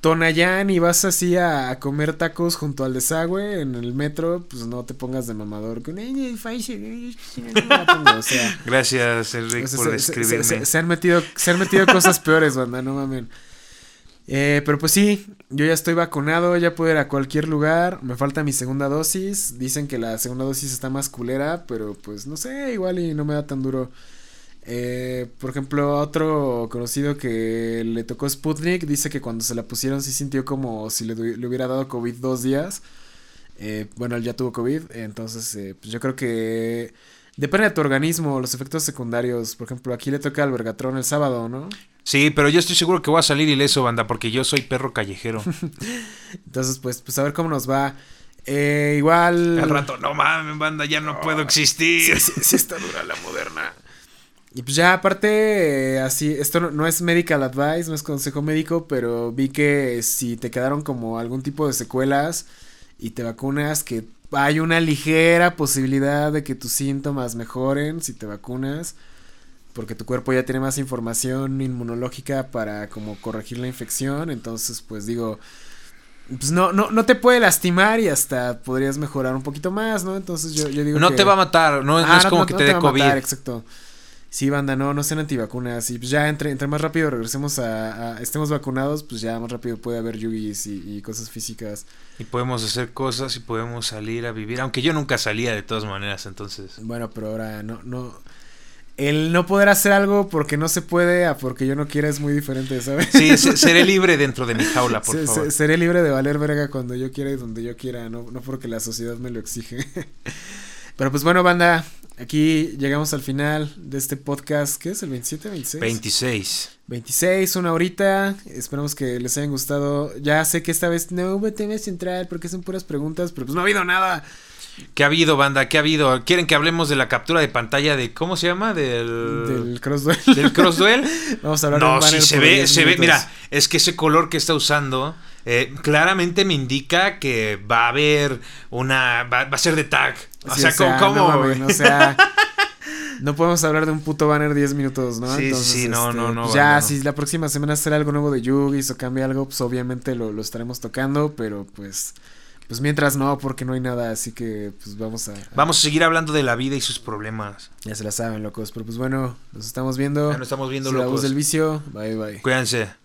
Tonayán y vas así a, a comer tacos junto al desagüe en el metro, pues no te pongas de mamador o sea. Gracias, Enrique, O sea, por se- se- describirme. Se, se- se han metido, se han metido cosas peores, banda, no mamen. Eh, pero pues sí, yo ya estoy vacunado, ya puedo ir a cualquier lugar. Me falta mi segunda dosis. Dicen que la segunda dosis está más culera, pero pues no sé, igual y no me da tan duro. Eh, por ejemplo, otro conocido que le tocó Sputnik dice que cuando se la pusieron sí sintió como si le, le hubiera dado COVID dos días. Eh, bueno, él ya tuvo COVID, entonces eh, pues yo creo que depende de tu organismo, los efectos secundarios. Por ejemplo, aquí le toca al Vergatrón el sábado, ¿no? Sí, pero yo estoy seguro que voy a salir ileso, banda, porque yo soy perro callejero. Entonces, pues, pues a ver cómo nos va. Eh, igual. Al rato, no mames, banda, ya no puedo existir. Sí, sí, sí está dura la moderna. Y pues ya aparte, eh, así, esto no, no es medical advice, no es consejo médico, pero vi que si te quedaron como algún tipo de secuelas y te vacunas, que hay una ligera posibilidad de que tus síntomas mejoren si te vacunas, porque tu cuerpo ya tiene más información inmunológica para como corregir la infección, entonces pues digo, pues no, no, no te puede lastimar y hasta podrías mejorar un poquito más, ¿no? Entonces yo, yo digo No que- te va a matar, no, no Ah, es como que te dé va a COVID. matar, exacto. Sí, banda, no, no sean antivacunas. Y pues ya entre, entre más rápido regresemos a, a- estemos vacunados, pues ya más rápido puede haber yugis y, y cosas físicas. Y podemos hacer cosas y podemos salir a vivir. Aunque yo nunca salía de todas maneras, entonces. Bueno, pero ahora no, no. El no poder hacer algo porque no se puede a porque yo no quiera es muy diferente, ¿sabes? Sí, se- seré libre dentro de mi jaula, por se- favor. seré libre de valer verga cuando yo quiera y donde yo quiera, no, no porque la sociedad me lo exige. Pero pues bueno, banda, aquí llegamos al final de este podcast. ¿Qué es? ¿El 27, 26? 26. 26, una horita. Esperamos que les hayan gustado. Ya sé que esta vez no hubo tema central porque son puras preguntas, pero pues no ha habido nada. ¿Qué ha habido, banda? ¿Qué ha habido? ¿Quieren que hablemos de la captura de pantalla de cómo se llama? Del del crossduel. del crossduel. Vamos a hablar de No, un sí banner se ve, 10 se ve, mira, es que ese color que está usando eh, claramente me indica que va a haber una va, va a ser de tag. O Sí, sea, ¿cómo? cómo, no mames, o sea, no podemos hablar de un puto banner 10 minutos, ¿no? Sí, sí, no, no, no, pues no, ya, no. si la próxima semana será algo nuevo de Yugis o cambia algo, pues obviamente lo, lo estaremos tocando, pero pues, pues mientras no, porque no hay nada, así que pues vamos a... a- Vamos a seguir hablando de la vida y sus problemas. Ya se la saben, locos, pero pues bueno, nos estamos viendo. Ya nos estamos viendo, Es La voz locos. del vicio, bye bye. Cuídense.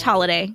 holiday.